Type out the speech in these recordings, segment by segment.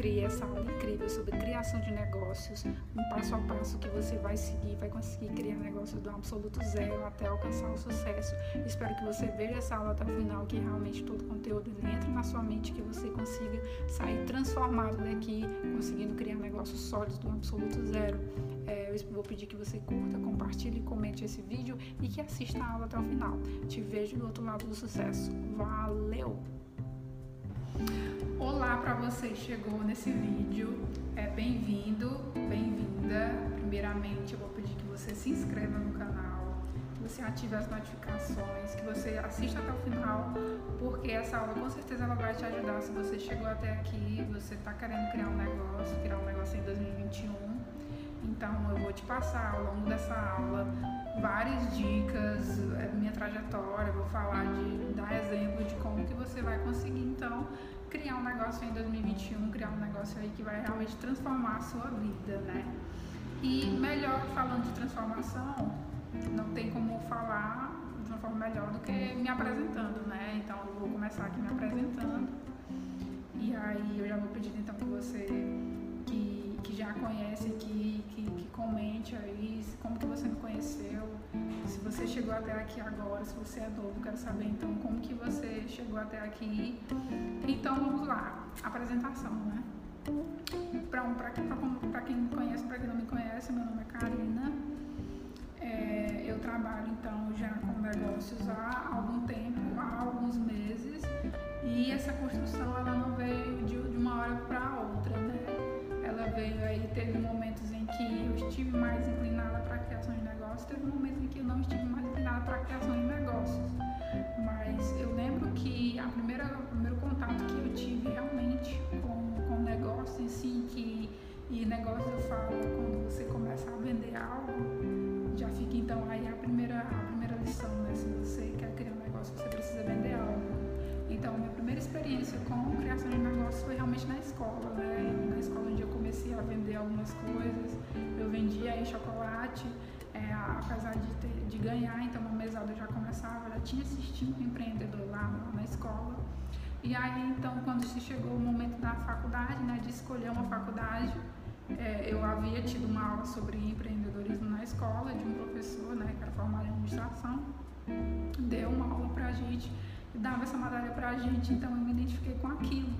criei essa aula incrível sobre criação de negócios, um passo a passo que você vai seguir, vai conseguir criar negócios do absoluto zero até alcançar o sucesso. Espero que você veja essa aula até o final, que realmente todo o conteúdo entre na sua mente, que você consiga sair transformado daqui, conseguindo criar negócios sólidos do absoluto zero. É, eu vou pedir que você curta, compartilhe, comente esse vídeo e que assista a aula até o final. Te vejo do outro lado do sucesso. Valeu! Olá para você que chegou nesse vídeo, é bem-vindo, bem-vinda. Primeiramente, eu vou pedir que você se inscreva no canal, que você ative as notificações, que você assista até o final, porque essa aula com certeza ela vai te ajudar. Se você chegou até aqui, você está querendo criar um negócio, criar um negócio em 2021, então eu vou te passar ao longo dessa aula várias dicas, é, minha trajetória, vou falar de dar exemplo de como que você vai conseguir então criar um negócio em 2021, criar um negócio aí que vai realmente transformar a sua vida, né? E melhor falando de transformação, não tem como falar de uma forma melhor do que me apresentando, né? Então eu vou começar aqui me apresentando. E aí eu já vou pedir então que você que, que já conhece aqui, que, que comente aí como que você me conheceu, se você chegou até aqui agora, se você é novo, quero saber então como que você chegou até aqui. Então vamos lá, apresentação, né? Para quem me conhece, para quem não me conhece, meu nome é Karina. É, eu trabalho então já com negócios há algum tempo, há alguns meses, e essa construção ela não veio de, de uma hora para outra, né? Ela veio aí, teve momentos em que eu estive mais inclinada para a criação de negócios, teve momentos em que eu não estive mais inclinada para a criação de negócios. Mas eu lembro que a primeira, o primeiro contato que eu tive realmente com, com negócio em si, que, e negócio eu falo quando você começa a vender algo, é, apesar de, ter, de ganhar, então uma mesada já começava, já tinha assistido empreendedor lá na, escola. E aí, então, quando se chegou o momento da faculdade, né, de escolher uma faculdade, é, eu havia tido uma aula sobre empreendedorismo na escola de um professor, né, que era formado em administração, deu uma aula pra gente dava essa matéria pra gente, então eu me identifiquei com aquilo.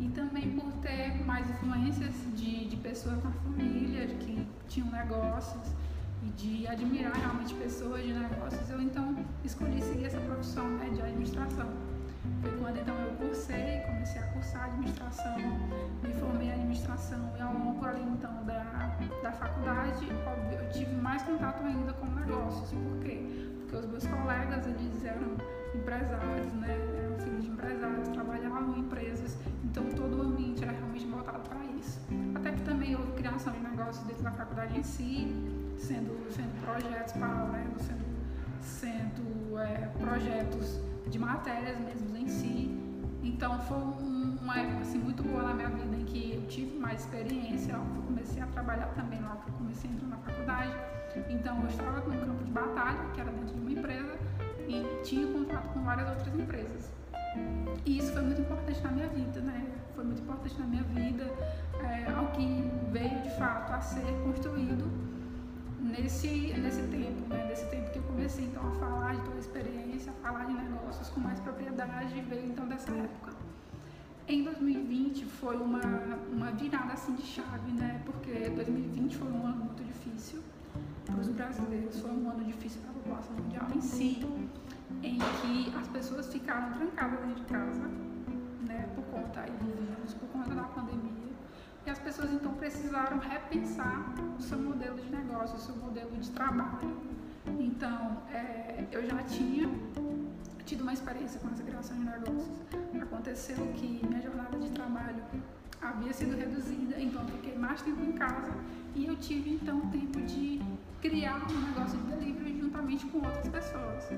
E também por ter mais influências de, de pessoas na família, de que tinham negócios e de admirar realmente pessoas de negócios, eu então escolhi seguir essa profissão né, de administração. Foi quando então eu cursei, comecei a cursar administração, me formei em administração e ao longo ali então da, da faculdade, eu tive mais contato ainda com negócios. Por quê? Porque os meus colegas, eles eram empresários, né? Eram filhos de empresários, trabalhavam em empresas, então todo o ambiente era realmente voltado para isso. Até que também houve criação de negócios dentro da faculdade em si, sendo, sendo projetos paralelos, sendo, sendo é, projetos de matérias mesmo em si. Então foi um, uma época assim, muito boa na minha vida em que eu tive mais experiência, eu comecei a trabalhar também lá, eu comecei a entrar na faculdade. Então eu estava no campo de batalha, que era dentro de uma empresa, e tinha contato com várias outras empresas. E isso foi muito importante na minha vida, né? Foi muito importante na minha vida, é, algo que veio de fato a ser construído nesse, nesse tempo, né? Nesse tempo que eu comecei então a falar de toda a experiência, a falar de negócios com mais propriedade, veio então dessa época. Em 2020 foi uma, uma virada assim de chave, né? Porque 2020 foi um ano muito difícil para os brasileiros, foi um ano difícil para a população mundial em si, em que as pessoas ficaram trancadas dentro de casa, né, por conta aí do vírus, por conta da pandemia, e as pessoas então precisaram repensar o seu modelo de negócio, o seu modelo de trabalho. Então, é, eu já tinha tido uma experiência com essa criação de negócios. Aconteceu que minha jornada de trabalho havia sido reduzida, então eu fiquei mais tempo em casa e eu tive então tempo de criar um negócio de delivery juntamente com outras pessoas.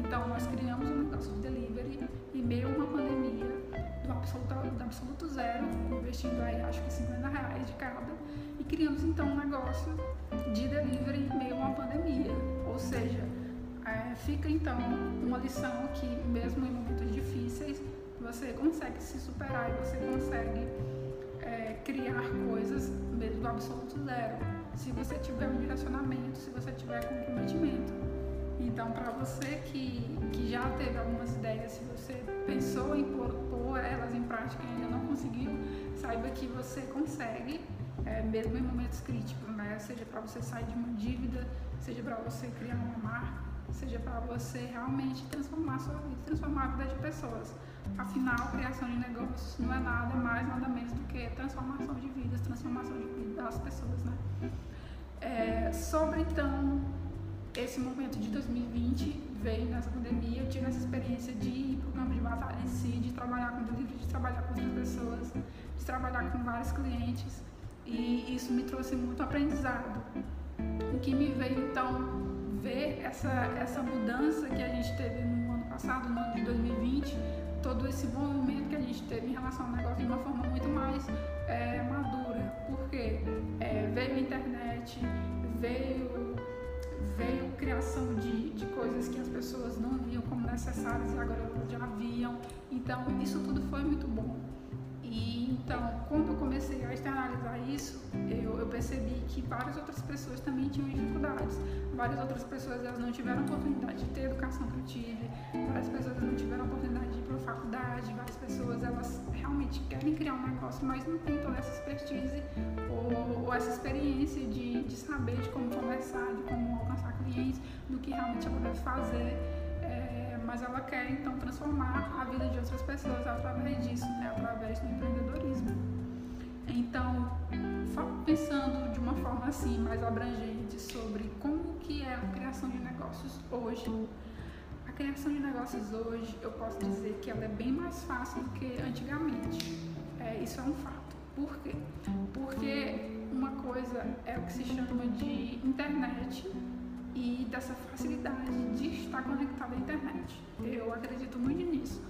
Então nós criamos um negócio de delivery em meio a uma pandemia do absoluto, do absoluto zero, investindo aí acho que 50 reais de cada, e criamos então um negócio de delivery em meio a uma pandemia. Ou seja, é, fica então uma lição que mesmo em momentos difíceis você consegue se superar e você consegue é, criar coisas mesmo do absoluto zero. Se você tiver um direcionamento, se você tiver comprometimento. Então, para você que, que já teve algumas ideias, se você pensou em pôr, pôr elas em prática e ainda não conseguiu, saiba que você consegue, é, mesmo em momentos críticos, né? Seja para você sair de uma dívida, seja para você criar uma marca, seja para você realmente transformar a sua vida, transformar a vida de pessoas. Afinal, criação de negócios não é nada mais, nada menos do que transformação de vidas, transformação de vida das pessoas, né? É, sobre então esse momento de 2020 veio nessa pandemia, eu tive essa experiência de ir para o campo de batalha em si, de trabalhar com delivery, de trabalhar com outras pessoas, de trabalhar com vários clientes. E isso me trouxe muito aprendizado. O que me veio então ver essa, essa mudança que a gente teve no ano passado, no ano de 2020, todo esse movimento que a gente teve em relação ao negócio de uma forma muito mais é, madura, porque é, veio a internet, veio, veio criação de, de coisas que as pessoas não viam como necessárias e agora já viam, então isso tudo foi muito bom. E então, quando eu comecei a externalizar isso, eu, eu, percebi que várias outras pessoas também tinham dificuldades. Várias outras pessoas elas não tiveram oportunidade de ter a educação que eu tive, várias pessoas não tiveram oportunidade de ir para a faculdade, várias pessoas elas realmente querem criar um negócio, mas não têm toda essa expertise ou, ou essa experiência de, de saber de como começar, de como alcançar clientes, do que realmente ela deve fazer mas ela quer então transformar a vida de outras pessoas através disso, né? através do empreendedorismo. Então, pensando de uma forma assim mais abrangente sobre como que é a criação de negócios hoje, a criação de negócios hoje, eu posso dizer que ela é bem mais fácil do que antigamente. É, isso é um fato. Por quê? Porque uma coisa é o que se chama de internet e dessa facilidade de estar conectado à internet. Eu acredito muito nisso,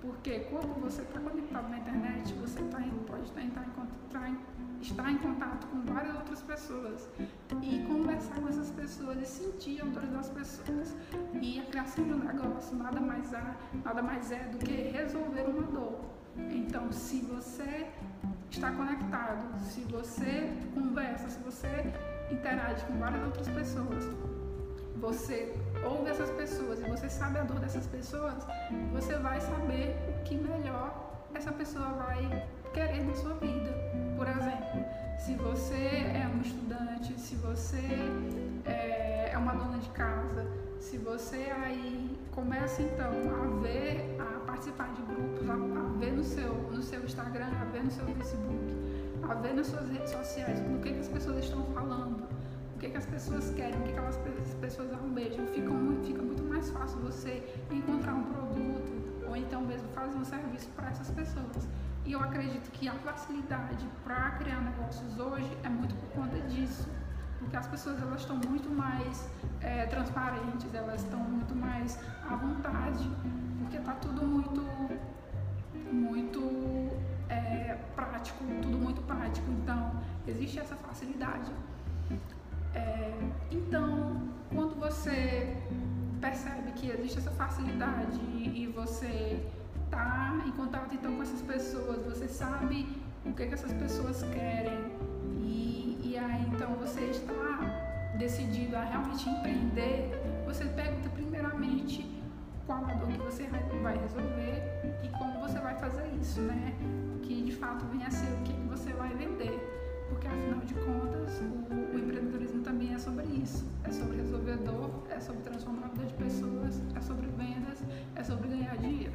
porque quando você está conectado na internet, você tá em, pode estar, estar, em, estar em contato com várias outras pessoas e conversar com essas pessoas e sentir a dor das pessoas. E a criação de um negócio nada mais, é, nada mais é do que resolver uma dor. Então, se você está conectado, se você conversa, se você interage com várias outras pessoas, você ouve essas pessoas e você sabe a dor dessas pessoas, você vai saber o que melhor essa pessoa vai querer na sua vida. Por exemplo, se você é um estudante, se você é, é uma dona de casa, se você aí começa então a ver, a participar de grupos, a, ver no seu, no seu Instagram, a ver no seu Facebook, a ver nas suas redes sociais o que, que as pessoas estão falando, que, que as pessoas querem, o que, que elas, as pessoas almejam. Fica muito, fica muito mais fácil você encontrar um produto ou então mesmo fazer um serviço para essas pessoas. E eu acredito que a facilidade para criar negócios hoje é muito por conta disso. Porque as pessoas elas estão muito mais é, transparentes, elas estão muito mais à vontade, porque está tudo muito, muito é, prático, tudo muito prático. Então, existe essa facilidade. É, então, quando você percebe que existe essa facilidade e você está em contato então com essas pessoas, você sabe o que, que essas pessoas querem e, e aí então você está decidido a realmente empreender, você pergunta primeiramente qual a dor que você vai resolver e como você vai fazer isso, né? Que de fato venha a ser o que você vai vender porque afinal de contas o, o, empreendedorismo também é sobre isso, é sobre resolver dor, é sobre transformar a vida de pessoas, é sobre vendas, é sobre ganhar dinheiro.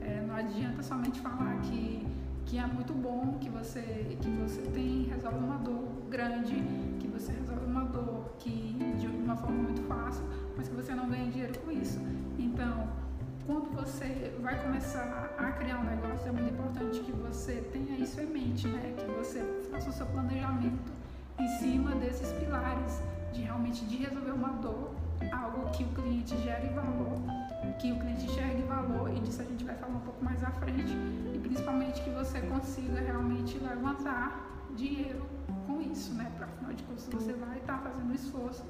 É, não adianta somente falar que, que é muito bom, que você, que você tem, começar a criar um negócio, é muito importante que você tenha isso em mente, né? Que você faça o seu planejamento em cima desses pilares, de realmente de resolver uma dor, algo que o cliente gere valor, que o cliente enxergue valor, e disso a gente vai falar um pouco mais à frente, e principalmente que você consiga realmente levantar dinheiro com isso, né? Para afinal de contas você vai estar tá fazendo esforço,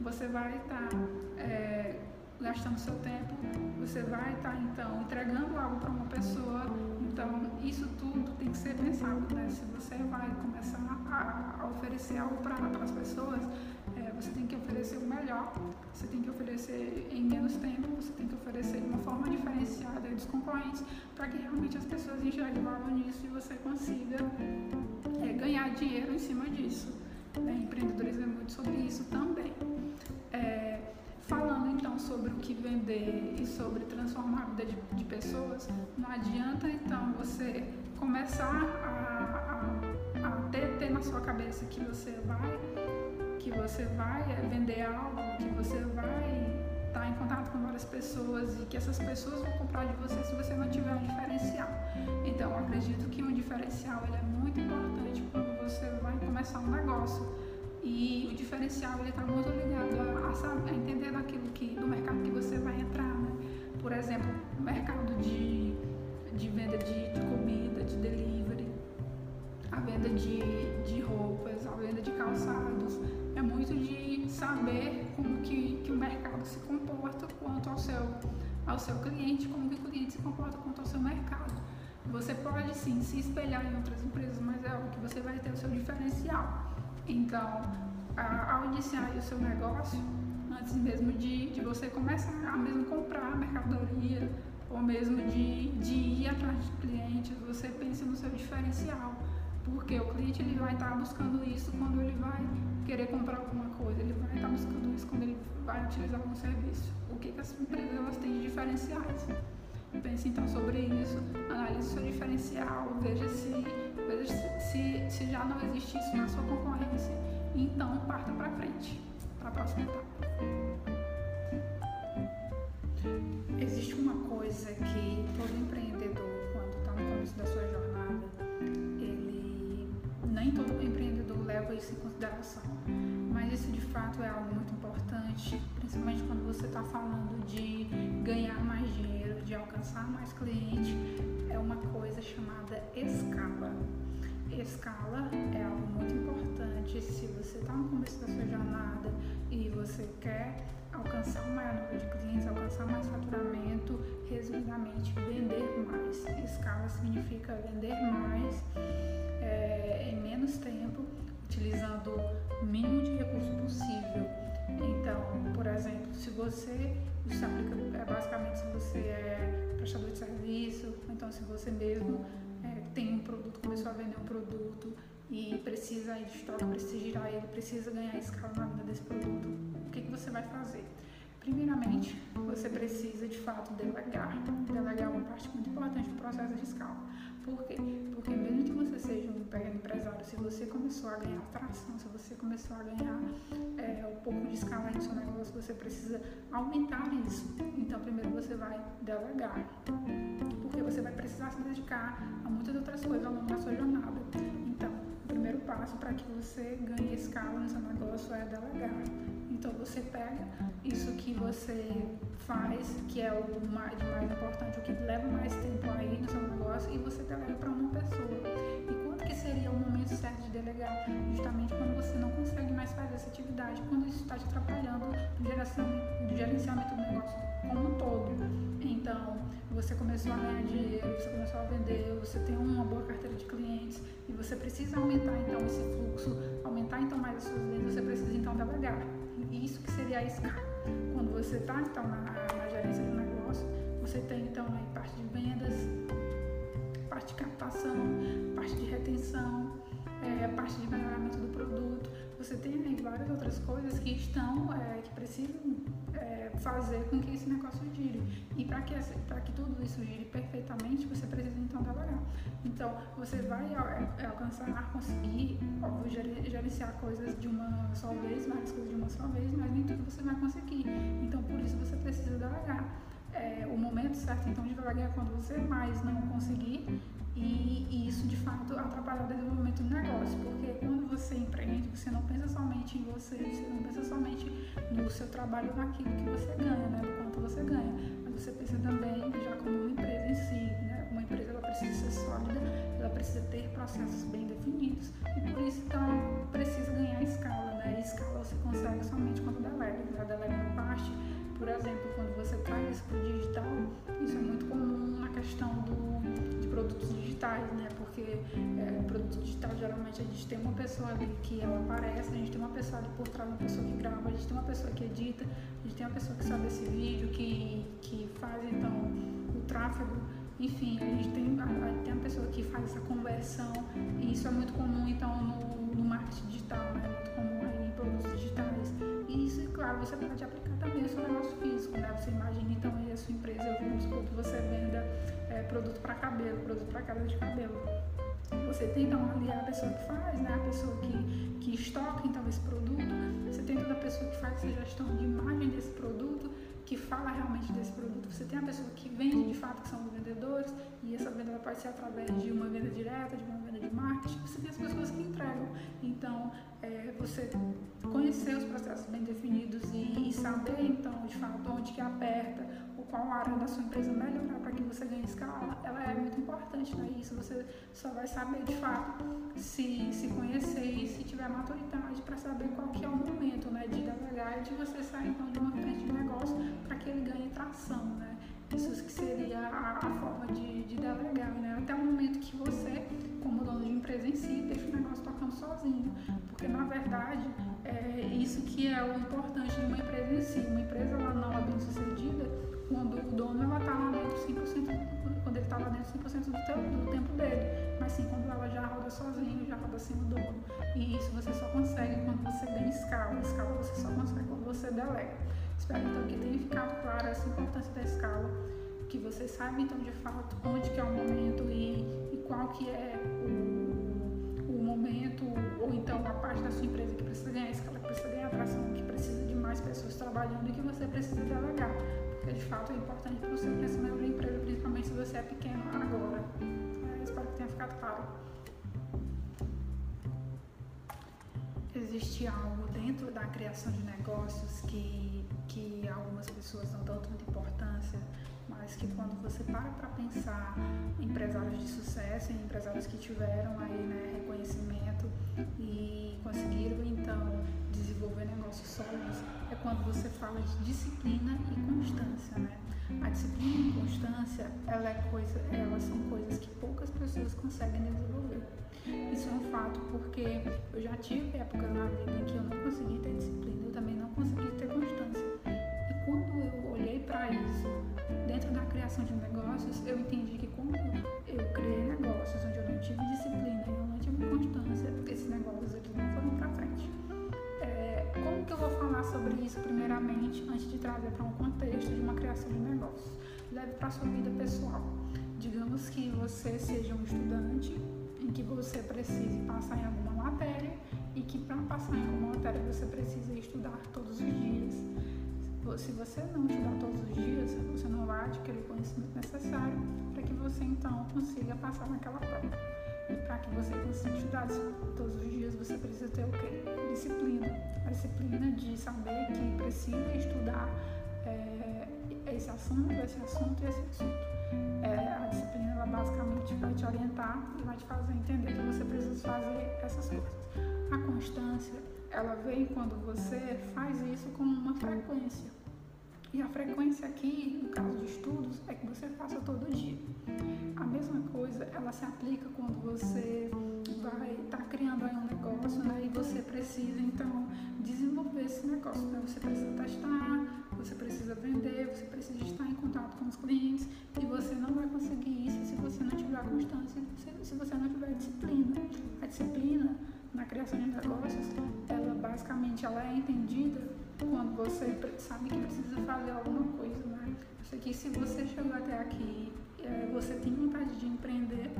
você vai estar tá, é, gastando seu tempo, você vai estar tá, então entregando algo para uma pessoa. Então, isso tudo tem que ser pensado, né? Se você vai começar a, a oferecer algo para as pessoas, é, você tem que oferecer o melhor, você tem que oferecer em menos tempo, você tem que oferecer de uma forma diferenciada dos concorrentes, para que realmente as pessoas enxerguem valor nisso e você consiga é, ganhar dinheiro em cima disso. É, empreendedorismo é muito sobre isso também. É, falando então sobre o que vender e sobre transformar a vida de, de pessoas, não adianta então você começar a, a, a ter, ter, na sua cabeça que você vai que você vai é, vender algo, que você vai estar tá em contato com várias pessoas e que essas pessoas vão comprar de você se você não tiver um diferencial. Então, acredito que um diferencial ele é muito importante quando você vai começar um negócio. E o diferencial ele está muito ligado a, a, a, entender daquilo que do mercado que você vai entrar, né? Por exemplo, mercado de, de venda de, de comida, de delivery, a venda de, de roupas, a venda de calçados. É muito de saber como que, que o mercado se comporta quanto ao seu, ao seu cliente, como que o cliente se comporta quanto ao seu mercado. Você pode sim se espelhar em outras empresas, mas é algo que você vai ter o seu diferencial. Então, ao iniciar o seu negócio, antes mesmo de, de você começar a mesmo comprar mercadoria ou mesmo de, de ir atrás de clientes, você pense no seu diferencial. Porque o cliente ele vai estar buscando isso quando ele vai querer comprar alguma coisa, ele vai estar buscando isso quando ele vai utilizar algum serviço. O que, que as empresas elas têm de diferenciais? Pense então sobre isso, analise o seu diferencial, veja se, veja se, se já não existe isso na sua concorrência então parta para frente, para a próxima etapa. Existe uma coisa que todo empreendedor, quando está no começo da sua jornada, ele nem todo empreendedor leva isso em consideração. Mas isso de fato é algo muito importante, principalmente quando você está falando de ganhar mais dinheiro de alcançar mais cliente é uma coisa chamada escala. Escala é algo muito importante se você está no começo da sua jornada e você quer alcançar um maior número de clientes, alcançar mais faturamento, resumidamente, vender mais. Escala significa vender mais é, em menos tempo, utilizando o mínimo de recurso possível. Então, por exemplo, se você se aplica é, basicamente se você é prestador de serviço, então se você mesmo tem um produto, começou a vender um produto e precisa ir de estoque, precisa girar ele, precisa ganhar escala na venda desse produto, o que, que você vai fazer? Primeiramente, você precisa de fato delegar. Delegar é uma parte muito importante do processo de escala. Por quê? Você começou a ganhar tração, se você começou a ganhar é, um pouco de escala no seu negócio, você precisa aumentar isso. Então, primeiro você vai delegar, porque você vai precisar se dedicar a muitas outras coisas ao longo da sua jornada. Então, o primeiro passo para que você ganhe escala no seu negócio é delegar. Então você pega isso que você faz, que é o mais, mais importante, o que leva mais tempo aí no seu negócio, e você delega para uma pessoa. Seria o momento certo de delegar? Justamente quando você não consegue mais fazer essa atividade, quando isso está te atrapalhando no gerenciamento do negócio como um todo. Então, você começou a ganhar dinheiro, você começou a vender, você tem uma boa carteira de clientes e você precisa aumentar então esse fluxo, aumentar então mais as suas vendas, você precisa então delegar isso que seria a escala. Quando você está então na, na, gerência do negócio, você tem então aí parte de vendas, parte de captação, parte de retenção, é, parte de melhoramento do produto. Você tem várias outras coisas que estão, é, que precisam é, fazer com que esse negócio gire. E para que, que tudo isso gire perfeitamente, você precisa então trabalhar. Então, você vai é, alcançar, conseguir, óbvio, gerenciar coisas de uma só vez, várias coisas de uma só vez, mas nem tudo você vai conseguir. Então, por isso você precisa delegar. É, o momento certo então de delegar é quando você mais não conseguir. E, e, isso de fato atrapalha o desenvolvimento do negócio, porque quando você empreende, você não pensa somente em você, você não pensa somente no seu trabalho, naquilo que você ganha, né, do quanto você ganha, mas você pensa também já como uma empresa em si, né, uma empresa ela precisa ser sólida, ela precisa ter processos bem definidos e por isso então precisa ganhar escala, né, e escala você consegue somente quando delega, né, delega uma parte, por exemplo, quando você traz isso para o digital, isso é muito comum na questão do, de produtos digitais, né? Porque é, produto digital geralmente a gente tem uma pessoa ali que ela aparece, a gente tem uma pessoa ali por trás, uma pessoa que grava, a gente tem uma pessoa que edita, a gente tem uma pessoa que sabe esse vídeo, que, que faz então o tráfego, enfim, a gente tem, a, tem uma pessoa que faz essa conversão e isso é muito comum então no, no marketing digital, né? É muito comum aí em produtos digitais. E isso, claro, você pode aplicar também no seu negócio físico, né? Você imagina então aí a sua empresa, vamos supor que você venda é, produto para cabelo, produto para queda de cabelo você tem então ali a pessoa que faz, né? a pessoa que, que estoca então esse produto, você tem toda a pessoa que faz essa gestão de imagem desse produto, que fala realmente desse produto, você tem a pessoa que vende de fato, que são os vendedores, e essa venda pode ser através de uma venda direta, de uma venda de marketing, você tem as pessoas que entregam. Então, é, você conhecer os processos bem definidos e, e saber então de fato onde que aperta, qual área da sua empresa melhorar para que você ganhe escala, ela é muito importante, né? Isso você só vai saber de fato se, se conhecer e se tiver maturidade para saber qual que é o momento, né? De delegar e de você sair então de uma frente de negócio para que ele ganhe tração, né? Isso que seria a, a forma de, de delegar, né? Até o momento que você, como dono de empresa em si, deixa o negócio tocando sozinho. Porque, na verdade, é isso que é o importante de uma empresa em si. Uma empresa ela não é bem sucedida quando o dono ela está lá dentro 100%, quando ele está lá dentro 100% do, teu, do tempo dele, mas sim quando ela já roda sozinho, já roda sem o dono. E isso você só consegue quando você ganha escala. Escala você só consegue quando você delega. Espero então que tenha ficado clara essa importância da escala, que você saiba então de fato onde que é o momento e, e qual que é o, o momento, ou então a parte da sua empresa que precisa ganhar escala, que precisa ganhar atração, que precisa de mais pessoas trabalhando e que você precisa delegar porque de fato é importante para o seu crescimento da empresa, principalmente se você é pequeno agora. É, espero que tenha ficado claro. Existe algo dentro da criação de negócios que, que algumas pessoas não dão tanta importância, mas que quando você para para pensar em empresários de sucesso, em empresários que tiveram aí né, reconhecimento e conseguiram então desenvolver negócios sólidos, é quando você fala de disciplina e constância, né? A disciplina e constância, ela é coisa, elas são coisas que poucas pessoas conseguem desenvolver. Isso é um fato porque eu já tive épocas na vida em que eu não consegui ter disciplina, eu também não consegui ter constância. E quando eu olhei para isso, dentro da criação de negócios, eu entendi que quando eu criei negócios onde eu não tive disciplina eu não constância, esses negócios eles não foram para frente. É, como que eu vou falar sobre isso primeiramente, antes de trazer para um contexto de uma criação de negócios? Leve para sua vida pessoal. Digamos que você seja um estudante em que você precise passar em alguma matéria e que para passar em alguma matéria você precisa estudar todos os dias. Se você não estudar todos os dias, você não vai adquirir o conhecimento necessário para que você então consiga passar naquela prova. Para que você consiga estudar todos os dias, você precisa ter o quê? Disciplina. A disciplina de saber que precisa estudar é, esse assunto, esse assunto e esse assunto. É, a disciplina, ela basicamente vai te orientar e vai te fazer entender que você precisa fazer essas coisas. A constância, ela vem quando você faz isso com uma frequência. E a frequência aqui, no caso de estudos, é que você faça todo dia. A mesma coisa, ela se aplica quando você vai estar tá criando aí um negócio, né? E você precisa, então, desenvolver esse negócio. Né? Você precisa testar, você precisa vender, você precisa estar em contato com os clientes. E você não vai conseguir isso se você não tiver constância, se você não tiver disciplina. A disciplina na criação de negócios, ela basicamente ela é entendida quando você sabe que precisa fazer alguma coisa, né? Sei que se você chegou até aqui, é, você tem vontade de empreender,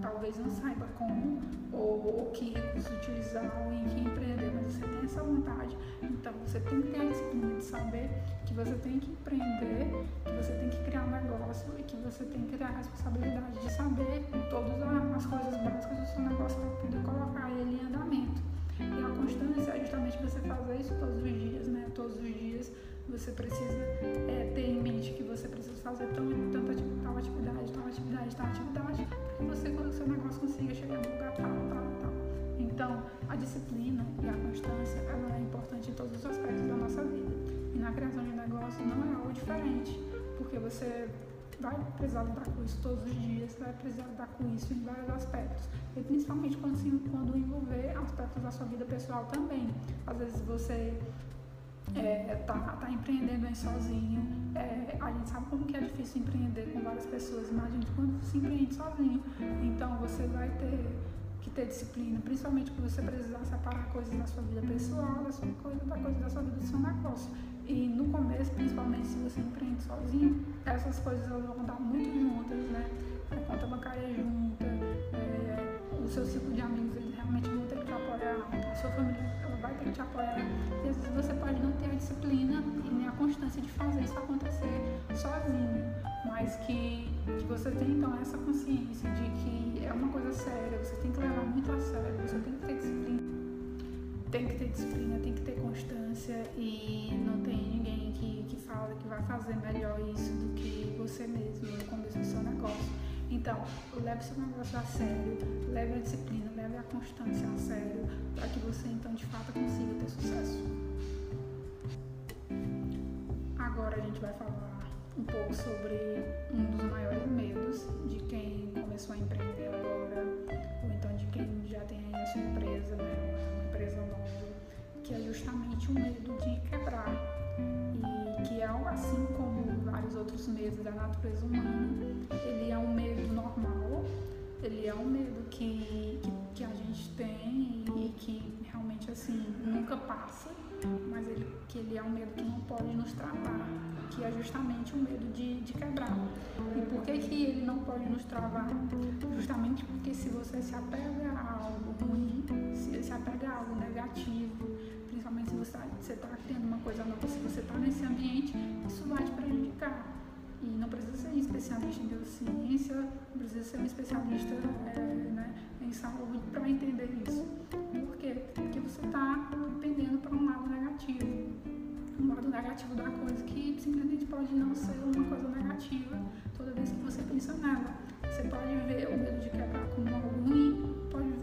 talvez não saiba como ou, ou que recurso utilizar ou em que empreender, mas você tem essa vontade, então você tem que ter a disciplina de saber que você tem que empreender, que você tem que criar um negócio e que você tem que ter a responsabilidade de saber todas as coisas básicas do seu negócio para poder colocar ele em andamento. E a constância é justamente você fazer isso todos os dias, né? Todos os dias você precisa é, ter em mente que você precisa fazer tão, tanta, tal atividade, tal atividade, tal atividade, para que você, quando o seu negócio consiga chegar no lugar tal, tal, tal. Então, a disciplina e a constância, ela é importante em todos os aspectos da nossa vida. E na criação de negócio não é algo diferente, porque você vai precisar lidar com isso todos os dias, vai precisar lidar com isso em vários aspectos. E principalmente quando, quando envolver aspectos da sua vida pessoal também. Às vezes você é, tá, tá empreendendo aí sozinho. É, a gente sabe como que é difícil empreender com várias pessoas. Imagina quando se empreende sozinho. Então você vai ter que ter disciplina, principalmente quando você precisar separar coisas da sua vida pessoal, da sua coisa, da coisa da sua vida do seu negócio. E no começo, principalmente se você empreende sozinho, essas coisas vão andar muito juntas, né? A conta bancária junta, é, o seu ciclo de amigos eles realmente vão ter que te apoiar, a sua família ela vai ter que te apoiar. E às vezes você pode não ter a disciplina e nem a constância de fazer isso acontecer sozinho, mas que, que você tem então essa consciência de que é uma coisa séria, você tem que levar muito a sério, você tem que ter disciplina tem que ter disciplina, tem que ter constância e não tem ninguém que, que fala que vai fazer melhor isso do que você mesmo no começo do seu negócio. Então, leve seu negócio a sério, leve a disciplina, leve a constância a sério, para que você então de fato consiga ter sucesso. Agora a gente vai falar um pouco sobre um dos maiores medos de quem começou a empreender agora, ou então de quem já tem aí a sua empresa, né? Que é justamente o medo de quebrar. E que é assim como vários outros medos da natureza humana, ele é um medo normal, ele é um medo que, que, que a gente tem e que realmente assim nunca passa, mas ele, que ele é um medo que não pode nos travar, que é justamente o medo de, de quebrar. E por que, que ele não pode nos travar? Justamente porque se você se apega a algo ruim, se se apega a algo negativo, se você está criando uma coisa nova, se você está nesse ambiente, isso vai te prejudicar. E não precisa ser um especialista em biociência, não precisa ser um especialista é, né, em saúde para entender isso. Por quê? Porque você está dependendo para um lado negativo. Um lado negativo da coisa que simplesmente pode não ser uma coisa negativa toda vez que você pensa nela. Você pode ver o medo de quebrar como algo ruim, pode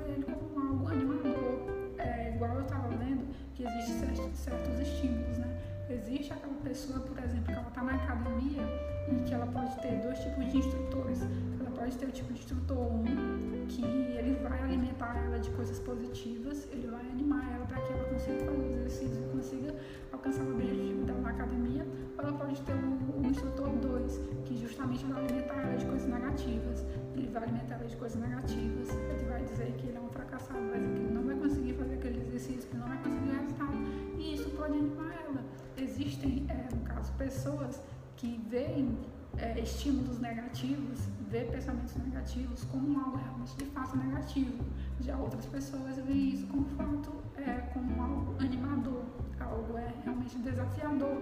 pessoa, por exemplo, que ela está na academia e que ela pode ter dois tipos de instrutores. Ela pode ter o tipo de instrutor 1, um, que ele vai alimentar ela de coisas positivas, ele vai animar ela para que ela consiga fazer os exercícios e consiga alcançar o objetivo dela na academia. Ou ela pode ter o, instrutor 2, que justamente vai alimentar ela de coisas negativas. Ele vai alimentar ela de coisas negativas, ele vai dizer que ele é um fracassado, dizer que ele não vai conseguir fazer aquele exercício, que não vai conseguir resultado. E isso pode animar ela. Existem, é, no caso, pessoas que veem é, estímulos negativos, vê pensamentos negativos como algo realmente de fato negativo. Já outras pessoas veem isso como fato, é, como algo animador, algo é realmente desafiador.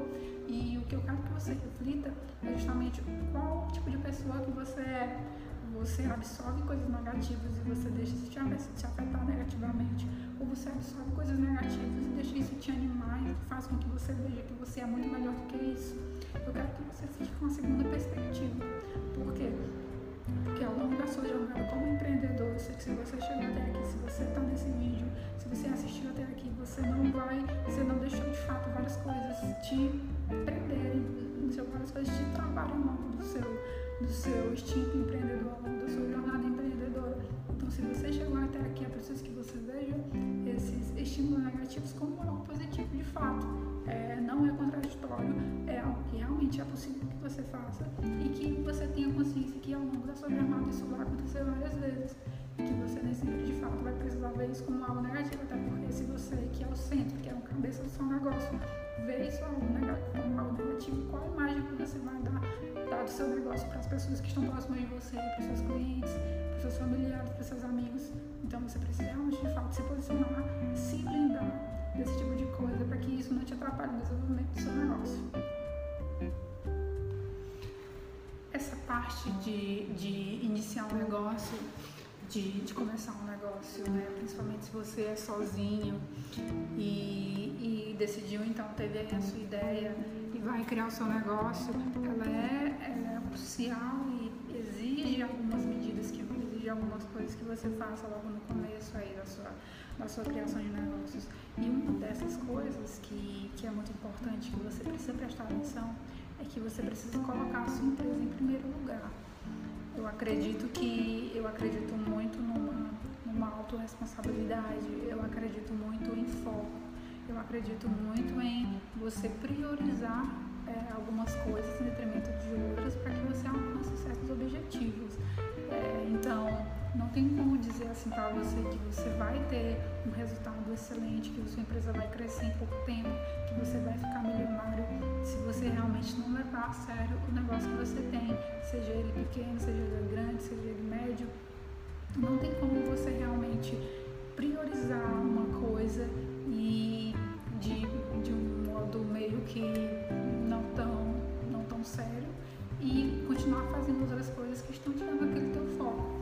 E o que eu quero que você reflita é justamente qual tipo de pessoa que você é. Você absorve coisas negativas e você deixa isso te afetar negativamente, ou você absorve coisas negativas e deixa isso te animar e faz com que você veja que você é muito melhor do que isso eu quero que você fique com a segunda perspectiva. Por quê? Porque ao longo da sua jornada como empreendedor, eu sei que se você chegou até aqui, se você está nesse vídeo, se você assistiu até aqui, você não vai, você não deixou de fato várias coisas te prenderem, várias coisas te travarem ao longo do seu, do seu instinto empreendedor, ao longo da sua jornada empreendedora. Então, se você chegou até aqui, é preciso que você veja esses estímulos negativos como algo positivo de fato. É, não é contraditório, é algo que realmente é possível que você faça e que você tenha consciência que ao longo da sua jornada isso vai acontecer várias vezes e que você nem sempre de fato vai precisar ver isso como algo negativo, até porque se você, que é o centro, que é o cabeça do seu negócio, vê isso algo as pessoas que estão próximas de você, para os seus clientes, para os seus familiares, para os seus amigos. Então você precisa realmente de fato se posicionar, se blindar desse tipo de coisa para que isso não te atrapalhe no desenvolvimento do seu negócio. Essa parte de, de iniciar um negócio, de, de começar um negócio, né? principalmente se você é sozinho e, e decidiu então teve a sua ideia e vai criar o seu negócio, ela é crucial e exige algumas medidas que exige algumas coisas que você faça logo no começo aí da sua na sua criação de negócios. E uma dessas coisas que, que é muito importante, que você precisa prestar atenção, é que você precisa colocar a sua empresa em primeiro lugar. Eu acredito que eu acredito muito numa, numa autorresponsabilidade, eu acredito muito em foco, eu acredito muito em você priorizar é, algumas coisas em detrimento de outras para que você alcance certos objetivos. É, então, não tem como dizer assim para você que você vai ter um resultado excelente, que sua empresa vai crescer em pouco tempo, que você vai ficar milionário se você realmente não levar a sério o negócio que você tem, seja ele pequeno, seja ele grande, seja ele médio. Não tem como você realmente priorizar uma coisa e de, de um modo meio que sério e continuar fazendo outras coisas que estão tirando aquele teu foco.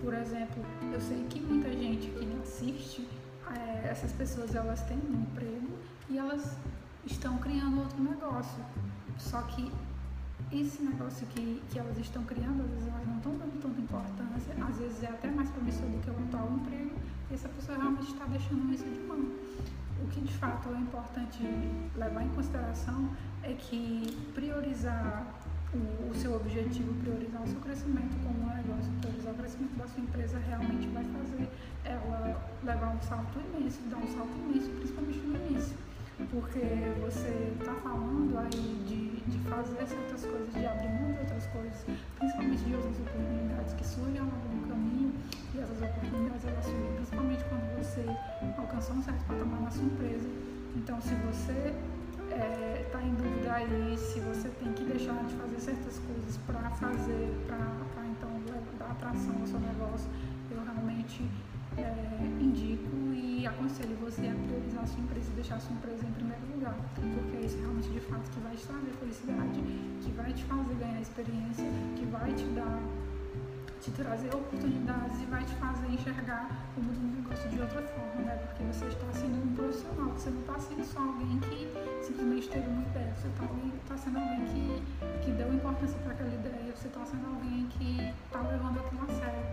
Por exemplo, eu sei que muita gente que me assiste, é, essas pessoas elas têm um emprego e elas estão criando outro negócio. Só que esse negócio que, que elas estão criando, às vezes elas não estão dando tanta importância, às vezes é até mais promissor do que o atual emprego, e essa pessoa realmente está deixando isso de mão. O que de fato é importante levar em consideração é que priorizar o, o, seu objetivo, priorizar o seu crescimento como um negócio, priorizar o crescimento da sua empresa realmente vai fazer ela levar um salto imenso, dar um salto imenso, principalmente no início. Porque você está falando aí de, de fazer certas coisas, de abrir mão de outras coisas, principalmente de outras oportunidades que surgem ao longo do caminho, e essas oportunidades elas surgem principalmente quando você alcançou um certo patamar na sua empresa. Então, se você está é, em dúvida aí se você tem que deixar de fazer certas coisas para fazer, para então dar atração ao seu negócio, eu realmente é, indico e aconselho você a priorizar a sua empresa e deixar a sua empresa em primeiro lugar, porque é isso realmente de fato que vai te trazer felicidade, que vai te fazer ganhar experiência, que vai te dar te trazer oportunidades e vai te fazer enxergar o mundo do negócio de outra forma, né? Porque você está sendo um profissional, você não está sendo só alguém que simplesmente teve uma ideia, você está tá sendo alguém que, que deu importância para aquela ideia, você está sendo alguém que está levando aquilo a sério.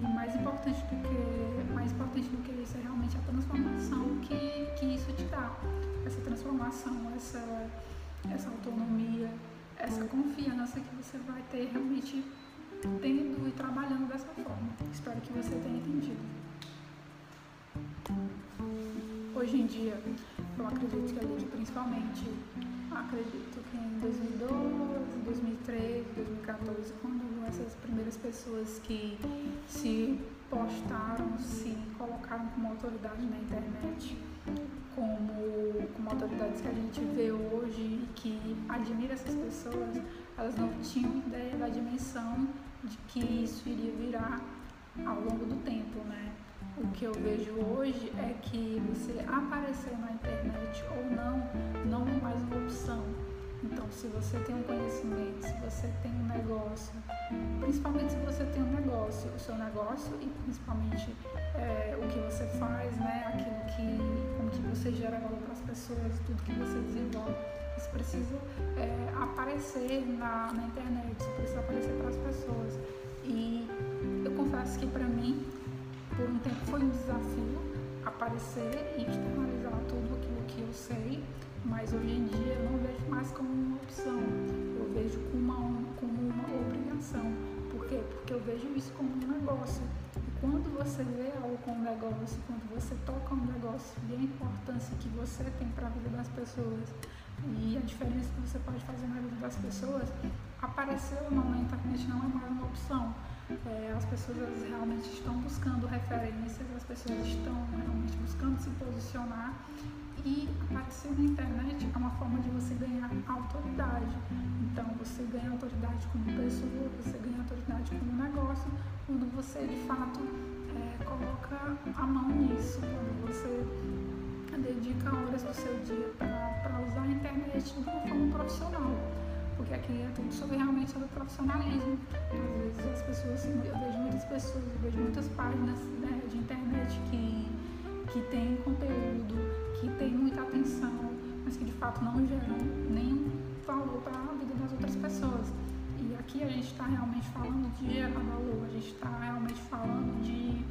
E mais importante do que, mais importante do que isso é realmente a transformação que, que isso te dá. Essa transformação, essa, essa autonomia, essa confiança que você vai ter realmente tendo e trabalhando dessa forma. Espero que você tenha entendido. Hoje em dia, eu acredito que ali, principalmente, acredito que em 2012, 2013, 2014, quando essas primeiras pessoas que se postaram, se colocaram como autoridade na internet, como, como autoridades que a gente vê hoje e que admira essas pessoas, elas não tinham ideia da dimensão de que isso iria virar ao longo do tempo, né? O que eu vejo hoje é que você aparecer na internet ou não, não é mais uma opção. Então, se você tem um conhecimento, se você tem um negócio, principalmente se você tem um negócio, o seu negócio e principalmente é, o que você faz, né, aquilo que, como que você gera valor para as pessoas, tudo que você desenvolve, isso precisa é, aparecer na, na internet, isso precisa aparecer para as pessoas. E eu confesso que para mim, por um tempo foi um desafio aparecer e externalizar tudo aquilo que eu sei, mas hoje em dia eu não vejo mais como uma opção, eu vejo como uma, como uma obrigação. Por quê? Porque eu vejo isso como um negócio. E quando você vê algo como um negócio, quando você toca um negócio e a importância que você tem para a vida das pessoas e a diferença que você pode fazer na vida das pessoas, aparecer ou não na internet não é mais uma opção. É, as pessoas realmente estão buscando referências, as pessoas estão realmente buscando se posicionar e aparecer na internet é uma forma de você ganhar autoridade. Então você ganha autoridade como pessoa, você ganha autoridade como negócio, quando você de fato é, coloca a mão nisso, quando você dedica horas do seu dia para usar a internet de uma forma profissional porque aqui é tudo sobre realmente sobre profissionalismo. Às vezes as pessoas, assim, eu vejo muitas pessoas, eu vejo muitas páginas né, de internet que, que tem conteúdo, que tem muita atenção, mas que de fato não geram nenhum valor para a vida das outras pessoas. E aqui a gente está realmente falando de gerar valor, a gente está realmente falando de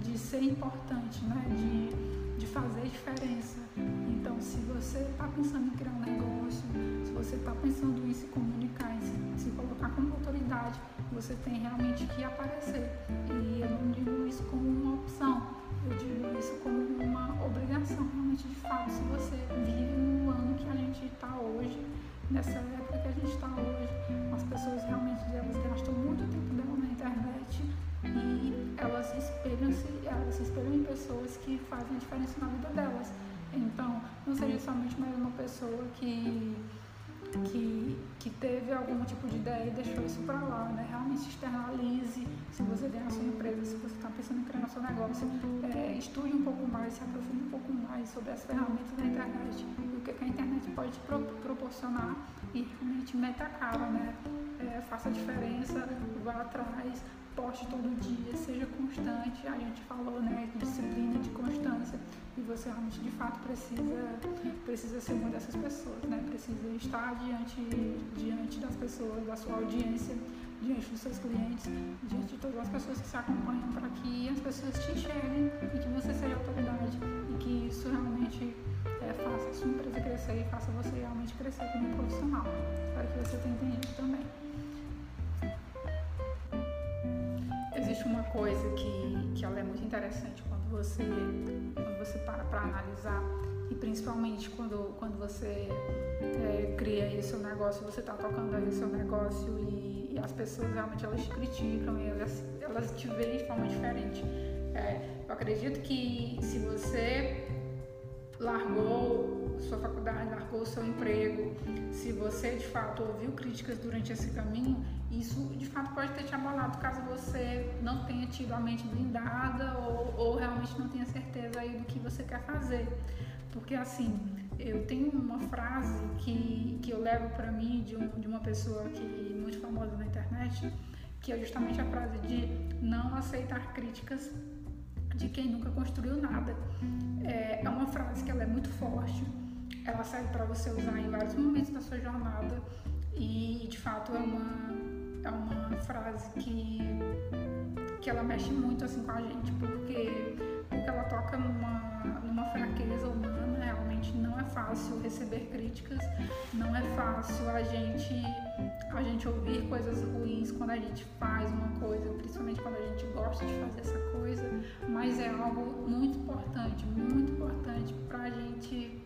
de ser importante, né? de, de fazer diferença. Então, se você está pensando em criar um negócio, se você está pensando em se comunicar, em se, se colocar como autoridade, você tem realmente que aparecer. E eu não digo isso como uma opção, eu digo isso como uma obrigação, realmente, de fato, se você vive no ano que a gente está hoje, nessa época que a gente está hoje, as pessoas realmente elas gastam muito tempo dela na internet e elas espelham-se, elas se espelham em pessoas que fazem diferença na vida delas. Então, não seja somente mais uma pessoa que que, que teve algum tipo de ideia e deixou isso para lá, né? Realmente externalize. Se você tem a sua empresa, se você está pensando em criar o seu negócio, é, estude um pouco mais, se aprofunde um pouco mais sobre as ferramentas da internet e o que, a internet pode pro, proporcionar e realmente meta a cara, né? É, faça a diferença, vá atrás, poste todo dia, seja constante. A gente falou, né, disciplina, de constância. E você realmente, de fato, precisa, precisa ser uma dessas pessoas, né? Precisa estar diante, diante das pessoas, da sua audiência, diante dos seus clientes, diante de todas as pessoas que se acompanham, para que as pessoas te enxerguem e que você seja autoridade e que isso realmente é, faça a sua empresa crescer e faça você realmente crescer como profissional. Espero que você tenha entendido também. Existe uma coisa que, que ela é muito interessante quando você, quando você para para analisar e principalmente quando, quando você é, cria aí o seu negócio, você está tocando aí o seu negócio e, e, as pessoas realmente elas te criticam e elas, elas te veem de forma diferente. É, eu acredito que se você seu emprego, se você de fato ouviu críticas durante esse caminho, isso de fato pode ter te abalado caso você não tenha tido a mente blindada ou, ou realmente não tenha certeza aí do que você quer fazer. Porque assim, eu tenho uma frase que, que eu levo para mim de, um, de uma pessoa que muito famosa na internet, que é justamente a frase de não aceitar críticas de quem nunca construiu nada. É, é uma frase que ela é muito forte, ela serve para você usar em vários momentos da sua jornada. E de fato é uma é uma frase que, que ela mexe muito assim com a gente, porque, porque ela toca numa, numa fraqueza humana, realmente não é fácil receber críticas, não é fácil a gente, a gente ouvir coisas ruins quando a gente faz uma coisa, principalmente quando a gente gosta de fazer essa coisa, mas é algo muito importante, muito importante para a gente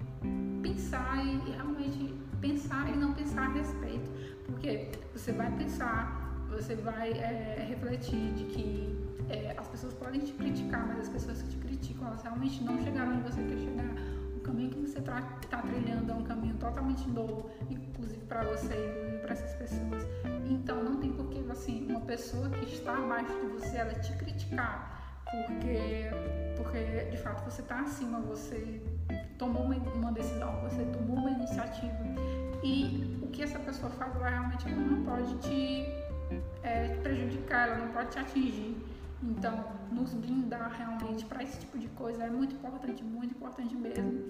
pensar e realmente pensar e não pensar a respeito, porque você vai pensar, você vai é, refletir de que é, as pessoas podem te criticar, mas as pessoas que te criticam, elas realmente não chegaram onde você quer chegar. O caminho que você está tá trilhando é um caminho totalmente novo, inclusive para você e para essas pessoas. Então não tem por que assim, uma pessoa que está abaixo de você ela te criticar, porque, porque de fato você está acima, você tomou uma, uma decisão, você tomou uma iniciativa e o que essa pessoa faz, ela realmente não pode te é, prejudicar, ela não pode te atingir. Então, nos blindar realmente para esse tipo de coisa é muito importante, muito importante mesmo.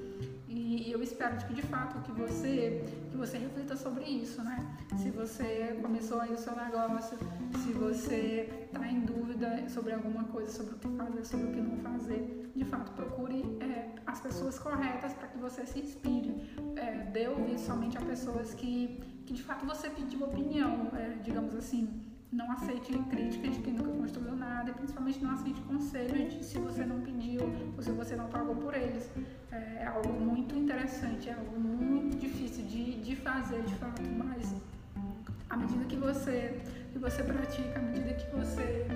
E eu espero que de fato que você que você reflita sobre isso, né? Se você começou aí o seu negócio, se você está em dúvida sobre alguma coisa, sobre o que fazer, sobre o que não fazer, de fato procure é, as pessoas corretas para que você se inspire. É, dê ouvir somente a pessoas que, que de fato você pediu opinião, é, digamos assim não aceite críticas de quem nunca construiu nada e principalmente não aceite conselhos de se você não pediu ou se você não pagou por eles. É, é algo muito interessante, é algo muito difícil de, de fazer de fato, mas à medida que você, que você pratica, à medida que você,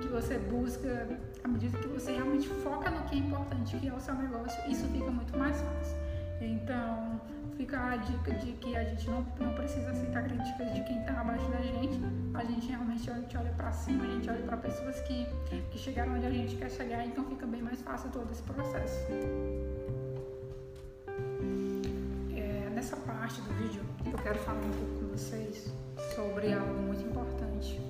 que você busca, à medida que você realmente foca no que é importante, que é o seu negócio, isso fica muito mais fácil. Então, fica a dica de que a gente não, não precisa aceitar críticas de quem está abaixo da gente. A gente realmente olha, olha para cima, a gente olha para pessoas que, que chegaram onde a gente quer chegar, então fica bem mais fácil todo esse processo. É, nessa parte do vídeo, eu quero falar um pouco com vocês sobre algo muito importante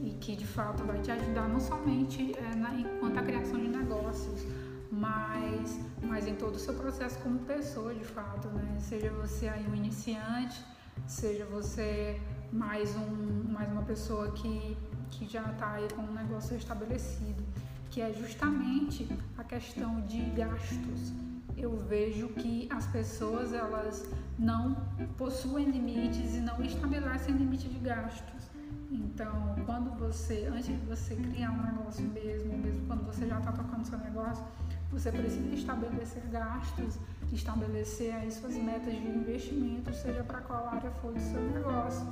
e que de fato vai te ajudar não somente é, na, enquanto a criação de negócios, mas, mas em todo o seu processo como pessoa, de fato, né? Seja você aí um iniciante, seja você mais, um, mais uma pessoa que, que já está aí com um negócio estabelecido, que é justamente a questão de gastos. Eu vejo que as pessoas elas não possuem limites e não estabelecem limite de gastos. Então, quando você, antes de você criar um negócio mesmo, mesmo quando você já está tocando seu negócio, você precisa estabelecer gastos, estabelecer aí suas metas de investimento, seja para qual área for do seu negócio.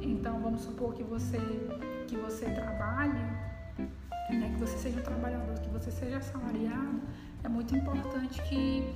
Então, vamos supor que você que você trabalhe, né, que você seja um trabalhador, que você seja assalariado, é muito importante que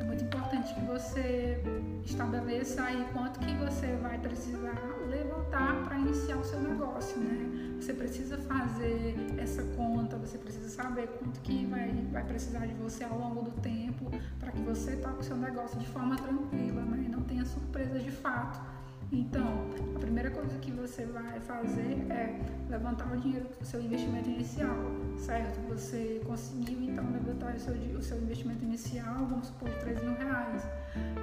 é muito importante que você estabeleça aí quanto que você vai precisar levantar para iniciar o seu negócio, né? Você precisa fazer essa conta, você precisa saber quanto que vai, vai precisar de você ao longo do tempo para que você toque o seu negócio de forma tranquila, né? E não tenha surpresas de fato. Então, a primeira coisa que você vai fazer é levantar o dinheiro do seu investimento inicial, certo? Você conseguiu então levantar o seu, o seu investimento inicial, vamos supor, de 3 mil reais.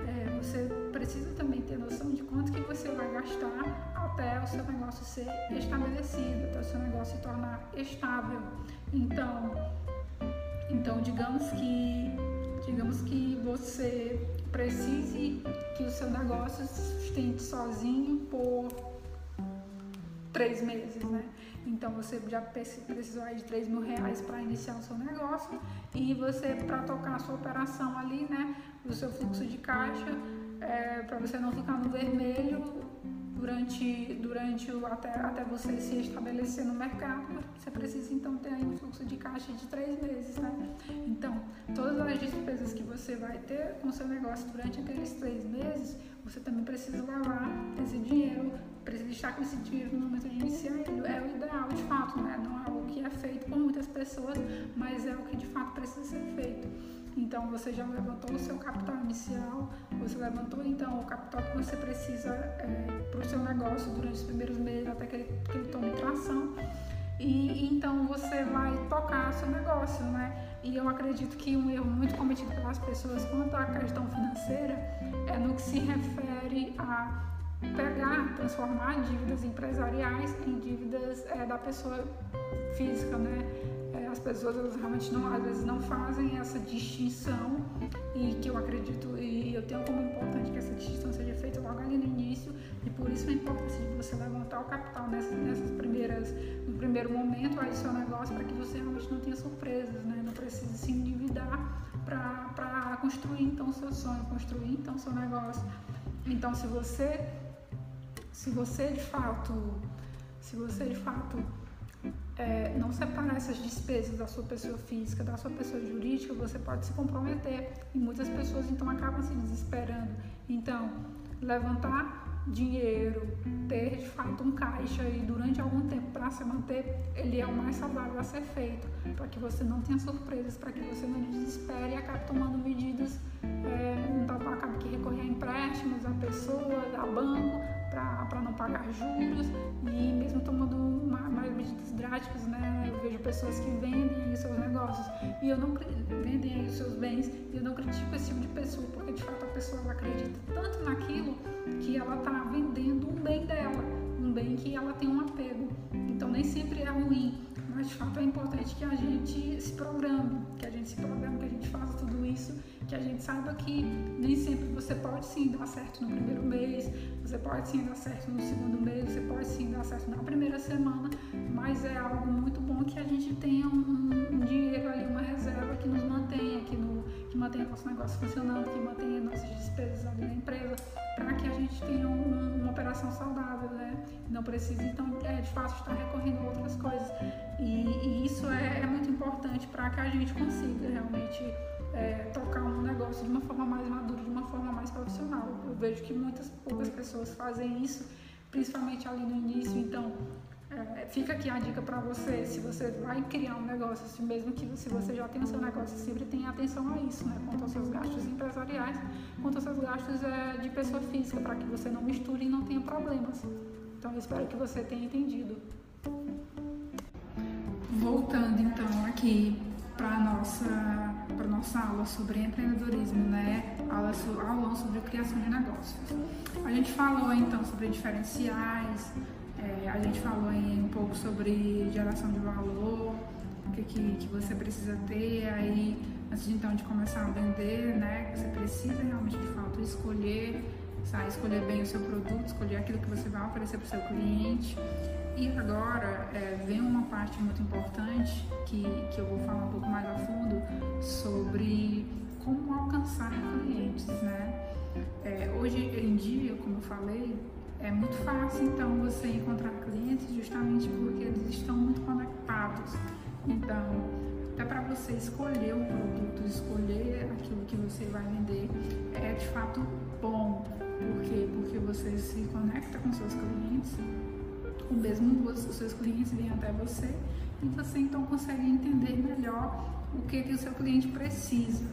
É, você precisa também ter noção de quanto que você vai gastar até o seu negócio ser estabelecido, até o seu negócio se tornar estável. Então, então digamos que digamos que você precise que o seu negócio se sustente sozinho por três meses, né? Então você já precisou de 3 mil reais para iniciar o seu negócio e você para tocar a sua operação ali, né? O seu fluxo de caixa, é, para você não ficar no vermelho durante, durante o, até, até você se estabelecer no mercado, você precisa então ter aí um fluxo de caixa de três meses, né? Então, todas as despesas que você vai ter com o seu negócio durante aqueles três meses, você também precisa levar esse dinheiro, precisa estar com esse dinheiro no momento de iniciar. É o ideal, de fato, né? Não é algo que é feito por muitas pessoas, mas é o que de fato precisa ser feito. Então você já levantou o seu capital inicial, você levantou então o capital que você precisa é, para o seu negócio durante os primeiros meses até que ele, que ele tome tração. E, então você vai tocar seu negócio, né? E eu acredito que um erro muito cometido pelas pessoas quanto à questão financeira é no que se refere a pegar, transformar dívidas empresariais em dívidas é, da pessoa física, né? É, as pessoas elas realmente não, às vezes não fazem essa distinção e que eu acredito e eu tenho como importante que essa distinção seja feita logo ali no início e por isso a importância de você levantar o capital nessas, nessas primeiras, no primeiro momento aí seu negócio para que você realmente não tenha surpresas, né? Não precise se endividar para construir então seu sonho, construir então seu negócio. Então se você se você de fato se você de fato é, não separar essas despesas da sua pessoa física, da sua pessoa jurídica, você pode se comprometer. E muitas pessoas então acabam se desesperando. Então, levantar dinheiro, ter de fato um caixa e durante algum tempo para se manter, ele é o mais saudável a ser feito, para que você não tenha surpresas, para que você não desespere e acabe tomando medidas, é, então acabe que recorrer a empréstimos a pessoas, a banco, para não pagar juros e mesmo tomando mais medidas drásticas, né? Eu vejo pessoas que vendem aí seus negócios e eu não vendem os seus bens e eu não critico esse tipo de pessoa porque de fato a pessoa acredita tanto naquilo que ela está vendendo um bem dela, um bem que ela tem um apego. Então nem sempre é ruim, mas de fato é importante que a gente se programe, que a gente se programe, que a gente faça tudo isso que a gente saiba que nem sempre você pode sim dar certo no primeiro mês, você pode sim dar certo no segundo mês, você pode sim dar certo na primeira semana, mas é algo muito bom que a gente tenha um, um dinheiro ali, uma reserva que nos mantenha, que, no, que mantenha nosso negócio funcionando, que mantenha nossas despesas ali na empresa, para que a gente tenha um, uma operação saudável, né? Não precise, então, é, de fato, estar recorrendo a outras coisas. Para que a gente consiga realmente é, tocar um negócio de uma forma mais madura, de uma forma mais profissional. Eu vejo que muitas poucas pessoas fazem isso, principalmente ali no início. Então, é, fica aqui a dica para você, se você vai criar um negócio, assim, mesmo que se você já tem o seu negócio, sempre tenha atenção a isso, né? Quanto aos seus gastos empresariais, quanto aos seus gastos é, de pessoa física, para que você não misture e não tenha problemas. Então, eu espero que você tenha entendido. Voltando então aqui para nossa para nossa aula sobre empreendedorismo, né? Aula, aula sobre criação de negócios. A gente falou então sobre diferenciais, é, a gente falou um pouco sobre geração de valor, que, que, que você precisa ter aí antes de então de começar a vender, né? Você precisa realmente de fato escolher, sabe? escolher bem o seu produto, escolher aquilo que você vai oferecer para o seu cliente. E agora é, vem uma parte muito importante que, que eu vou falar um pouco mais a fundo sobre como alcançar clientes, né? É, hoje em dia, como eu falei, é muito fácil então você encontrar clientes justamente porque eles estão muito conectados. Então, até para você escolher o produto, escolher aquilo que você vai vender, é de fato bom. Por quê? Porque você se conecta com seus clientes, o mesmo os seus clientes vêm até você e você então consegue entender melhor o que, que o seu cliente precisa.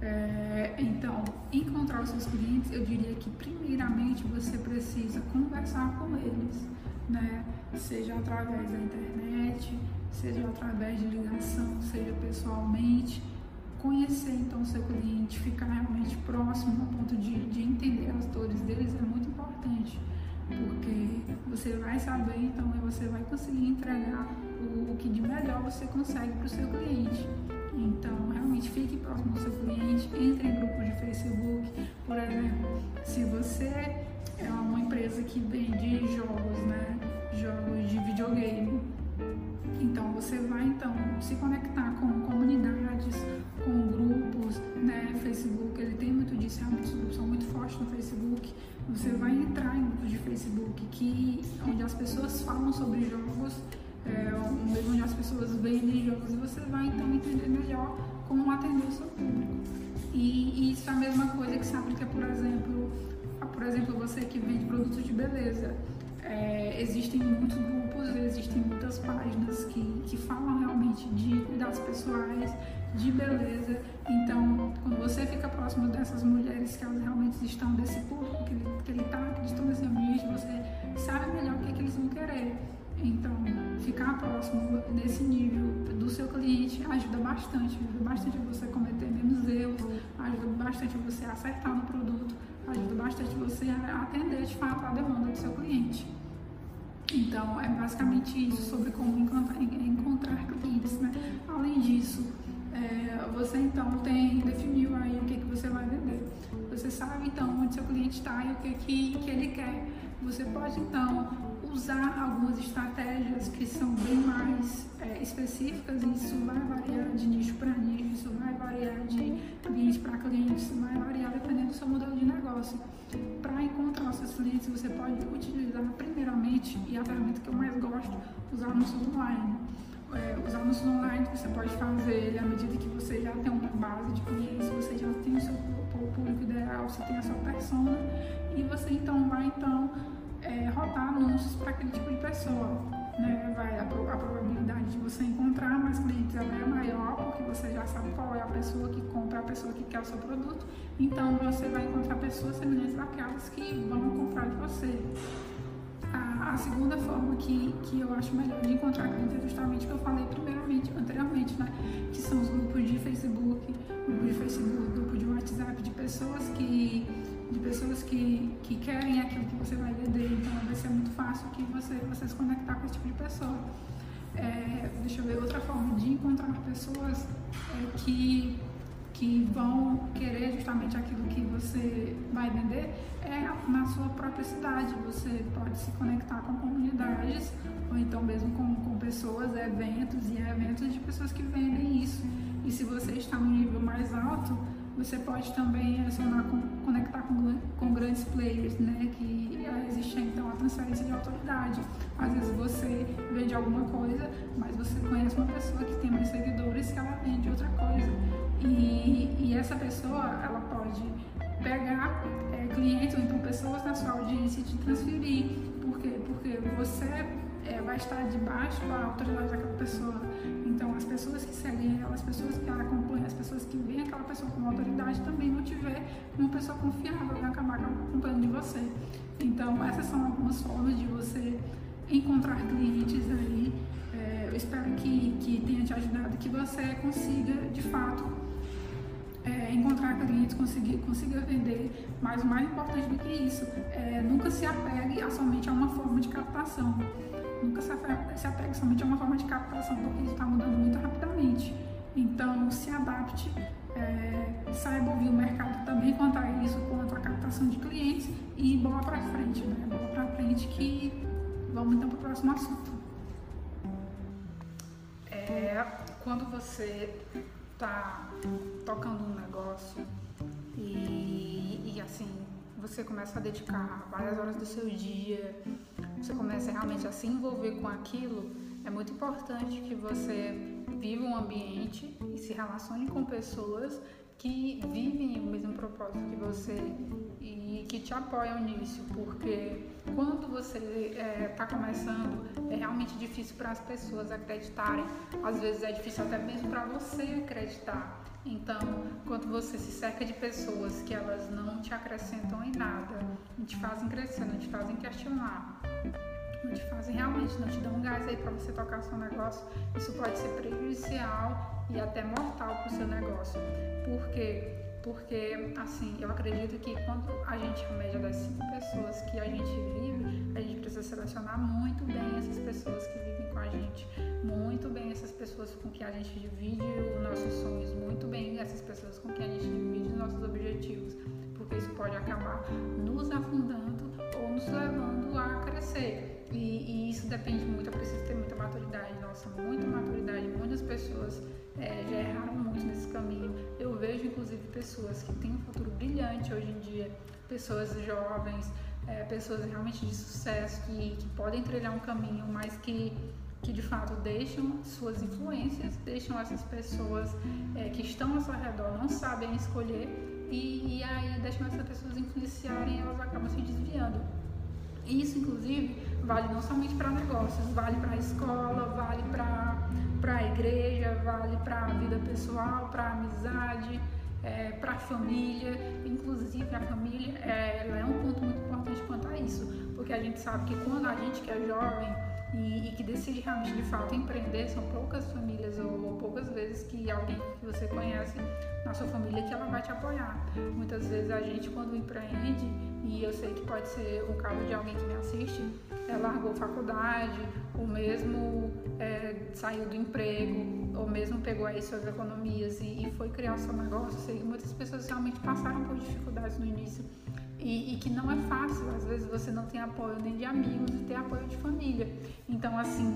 É, então, encontrar os seus clientes, eu diria que primeiramente você precisa conversar com eles, né? Seja através da internet, seja através de ligação, seja pessoalmente. Conhecer então o seu cliente, ficar você vai conseguir entregar o, o que de melhor você consegue para o seu cliente. Então, realmente fique próximo do seu cliente, entre em grupos de Facebook. Por exemplo, se você é uma empresa que vende jogos, né? Jogos de videogame. Então você vai então se conectar com comunidades, com grupos, né? Facebook, ele tem muito disso, realmente grupos são fortes no Facebook. Você vai entrar em grupos de Facebook que onde as pessoas falam sobre jogos é, onde as pessoas vendem jogos e você vai então entender melhor como atender o seu público. E, e isso é a mesma coisa que se aplica, por exemplo, a, por exemplo, você que vende produtos de beleza. É, existem muitos grupos, existem muitas páginas que, que falam realmente de cuidados pessoais, de beleza. Então, quando você fica próximo dessas mulheres que elas realmente estão desse público, que ele, que ele tá, que estão nesse ambiente, você sabe melhor o que, é que eles vão querer. Então, ficar próximo nesse nível do seu cliente ajuda bastante, ajuda bastante você cometer menos erros, ajuda bastante você a acertar no produto, ajuda bastante você a atender de fato a demanda do seu cliente. Então, é basicamente isso sobre como encontrar, encontrar clientes, né? Além disso, é, você então tem definiu aí o que, que você vai vender. Você sabe então onde seu cliente está e o que, que, que ele quer. Você pode então usar algumas estratégias que são bem mais é, específicas isso vai variar de nicho para nicho, isso vai variar de cliente para cliente, isso vai variar dependendo do seu modelo de negócio. Para encontrar os seus clientes, você pode utilizar primeiramente, e a ferramenta que eu mais gosto, os anúncios online. É, os anúncios online que você pode fazer à medida que você já tem uma base de clientes, você já tem o seu público ideal, você tem a sua persona e você então vai então é, anúncios para aquele tipo de pessoa. Né? Vai, a, a, probabilidade de você encontrar mais clientes é maior, porque você já sabe qual é a pessoa que compra, a pessoa que quer o seu produto. Então você vai encontrar pessoas semelhantes àquelas que vão comprar de você. A, a, segunda forma que, que eu acho melhor de encontrar clientes é justamente o que eu falei primeiramente, anteriormente, né? Que são os grupos de Facebook, grupo de Facebook, grupo de WhatsApp, de pessoas que de pessoas que, que querem aquilo que você vai vender, então vai ser muito fácil que você, você se conectar com esse tipo de pessoa. É, deixa eu ver, outra forma de encontrar pessoas é, que, que vão querer justamente aquilo que você vai vender é na sua própria cidade. Você pode se conectar com comunidades ou então mesmo com, com pessoas, eventos e eventos de pessoas que vendem isso. E se você está no nível mais alto, você pode também acionar, conectar com, com grandes players, né? Que existe então a transferência de autoridade. Às vezes você vende alguma coisa, mas você conhece uma pessoa que tem mais seguidores que ela vende outra coisa. E, e essa pessoa, ela pode pegar é, clientes ou então pessoas na sua audiência e te transferir. Por quê? Porque você é, vai estar debaixo da autoridade daquela pessoa. Então, as pessoas que seguem ela, as pessoas que ela acompanham, as pessoas que veem aquela pessoa como autoridade também vão te ver pessoa confiável, vai acabar acompanhando de você. Então, essas são algumas formas de você encontrar clientes aí. É, eu espero que, que tenha te ajudado, que você consiga, de fato, conseguir, consiga vender, mas o mais importante do que isso, é, nunca se apegue a somente a uma forma de captação nunca se apegue somente a uma forma de captação, porque isso está mudando muito rapidamente. Então, se adapte, é, saiba ouvir o mercado também quanto a isso, quanto a captação de clientes e bola para frente, né? Bola para frente que vamos então para o próximo assunto. É, quando você está tocando um negócio e, e assim você começa a dedicar várias horas do seu dia, você começa realmente a se envolver com aquilo, é muito importante que você viva um ambiente e se relacione com pessoas que vivem o mesmo propósito que você e que te apoiam nisso, porque quando você está é, tá começando é realmente difícil para as pessoas acreditarem, às vezes é difícil até mesmo para você acreditar. Então, quando você se cerca de pessoas que elas não te acrescentam em nada, não te fazem crescer, não te fazem questionar, não te fazem realmente, não te dão um gás aí para você tocar seu negócio, isso pode ser prejudicial e até mortal para o seu negócio. Por quê? Porque, assim, eu acredito que quando a gente, a média das cinco pessoas que a gente vive, a gente precisa selecionar muito bem essas pessoas que vivem com a gente, muito bem essas pessoas com que a gente divide os nossos sonhos, muito bem essas pessoas com que a gente divide os nossos objetivos, porque isso pode acabar nos afundando ou nos levando a crescer. E, e, isso depende muito, eu preciso ter muita maturidade, nossa, muita maturidade. Muitas pessoas é, já erraram muito nesse caminho. Eu vejo, inclusive, pessoas que têm um futuro brilhante hoje em dia, pessoas jovens, é, pessoas realmente de sucesso, que, que podem trilhar um caminho, mas que, que de fato deixam suas influências, deixam essas pessoas é, que estão ao seu redor, não sabem escolher, e, e aí deixam essas pessoas influenciarem e elas acabam se desviando. Isso, inclusive, vale não somente para negócios, vale para a escola, vale para a igreja, vale para a vida pessoal, para a amizade, é, para a família. Inclusive, a família é, é um ponto muito importante quanto a isso, porque a gente sabe que quando a gente que é jovem e, e, que decide realmente de fato empreender, são poucas famílias ou, ou, poucas vezes que alguém que você conhece na sua família que ela vai te apoiar. Muitas vezes a gente quando empreende, e eu sei que pode ser o caso de alguém que me assiste, é, largou faculdade, ou mesmo é, saiu do emprego, ou mesmo pegou aí suas economias e, e foi criar seu negócio. Eu sei que muitas pessoas realmente passaram por dificuldades no início e, e, que não é fácil. Às vezes você não tem apoio nem de amigos e tem apoio de família. Então, assim,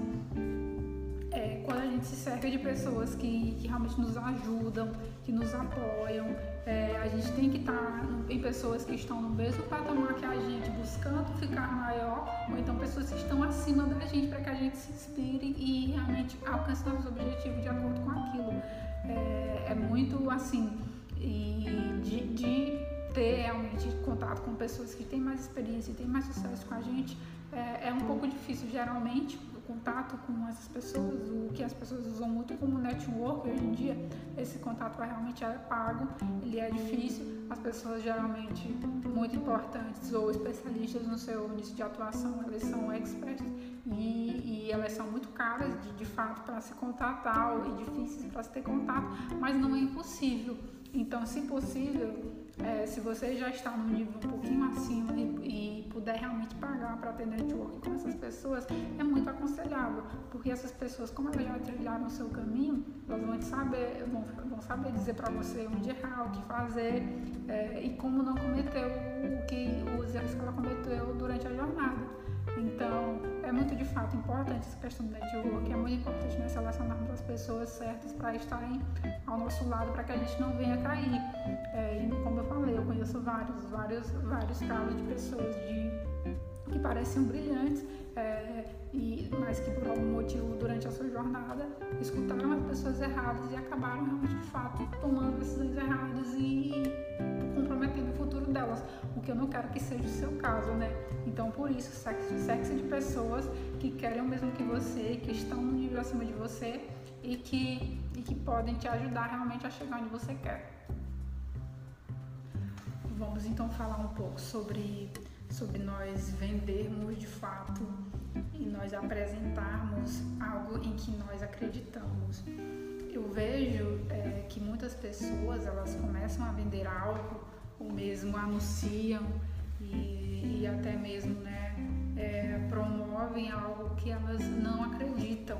é, quando a gente se cerca de pessoas que, que realmente nos ajudam, que nos apoiam, é, a gente tem que estar tá em pessoas que estão no mesmo patamar que a gente, buscando ficar maior, ou então pessoas que estão acima da gente para que a gente se inspire e realmente alcance nossos objetivos de acordo com aquilo. É, é muito assim, e de, de ter realmente contato com pessoas que têm mais experiência e têm mais sucesso com a gente é, é um pouco difícil geralmente o contato com essas pessoas, o que as pessoas usam muito como network hoje em dia, esse contato realmente é pago, ele é difícil, as pessoas geralmente muito importantes ou especialistas no seu nicho de atuação, elas são experts e, e elas são muito caras de, de fato para se contatar e difíceis para se ter contato, mas não é impossível. Então, se possível, é, se você já está num nível um pouquinho acima e, e puder realmente pagar para ter network com essas pessoas, é muito aconselhável, porque essas pessoas, como elas já trilharam o seu caminho, elas vão saber, vão, vão saber dizer para você onde errar, o que fazer é, e como não cometer o que os erros que ela cometeu durante a jornada. Então, é muito de fato importante essa questão do network, é muito importante nós selecionarmos as pessoas certas para estarem ao nosso lado, para que a gente não venha cair. É, e como eu falei, eu conheço vários, vários, vários casos de pessoas de, que pareciam brilhantes, é, e, mas que por algum motivo durante a sua jornada escutaram as pessoas erradas e acabaram realmente de fato tomando decisões erradas e comprometendo o futuro delas, o que eu não quero que seja o seu caso, né? Então, por isso, sexo, sexo de pessoas que querem o mesmo que você, que estão no nível acima de você e que, e que podem te ajudar realmente a chegar onde você quer. Vamos então falar um pouco sobre, sobre nós vendermos de fato e nós apresentarmos algo em que nós acreditamos. Eu vejo é, que muitas pessoas elas começam a vender algo ou mesmo anunciam e, e até mesmo né, é, promovem algo que elas não acreditam.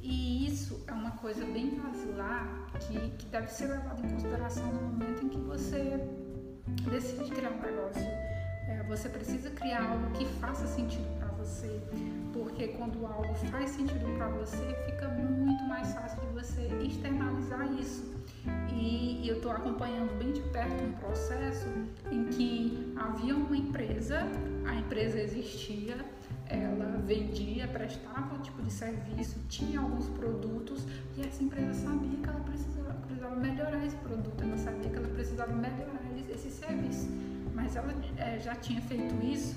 E isso é uma coisa bem basilar que, que deve ser levada em consideração no momento em que você decide criar um negócio. É, você precisa criar algo que faça sentido para você, porque quando algo faz sentido para você, fica muito mais fácil de você externalizar isso. E, eu estou acompanhando bem de perto um processo em que havia uma empresa, a empresa existia, ela vendia, prestava um tipo de serviço, tinha alguns produtos e essa empresa sabia que ela precisava, precisava melhorar esse produto, ela sabia que ela precisava melhorar esse serviço. Mas ela é, já tinha feito isso?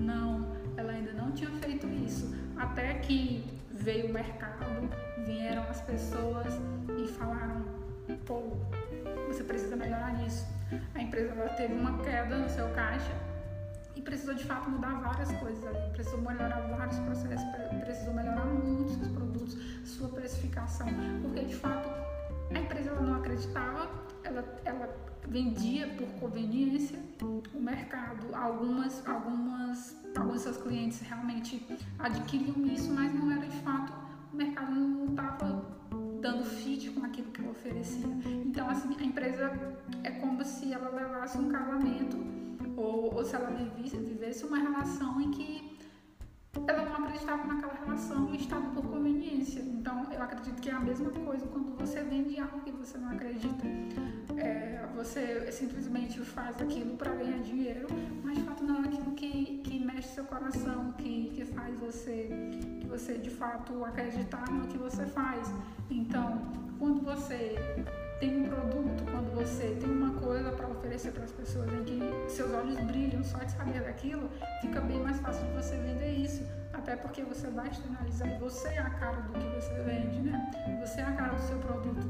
Não, ela ainda não tinha feito isso. Até que veio o mercado, vieram as pessoas e falaram: pô, você precisa melhorar nisso. A empresa teve uma queda no seu caixa e precisou de fato mudar várias coisas ali, precisou melhorar vários processos, precisou melhorar muito seus produtos, sua precificação, porque de fato a empresa ela não acreditava, ela, ela vendia por conveniência, o mercado, algumas, algumas, alguns seus clientes realmente adquiriam isso, mas não era de fato, o mercado não estava dando fit com aquilo que ela oferecia. Então assim, a empresa é como se ela levasse um casamento ou, ou se ela vivesse, vivesse uma relação em que ela não acreditava naquela relação e estava por conveniência. Então, eu acredito que é a mesma coisa quando você vende algo que você não acredita. É, você simplesmente faz aquilo para ganhar dinheiro, mas de fato não é aquilo que, que mexe seu coração, que, que faz você, que você de fato acreditar no que você faz. Então, quando você tem um produto, quando você tem uma coisa para oferecer para as pessoas em que seus olhos brilham só de saber daquilo, fica bem mais fácil de você vender isso. Até porque você vai externalizar e você é a cara do que você vende, né? Você é a cara do seu produto.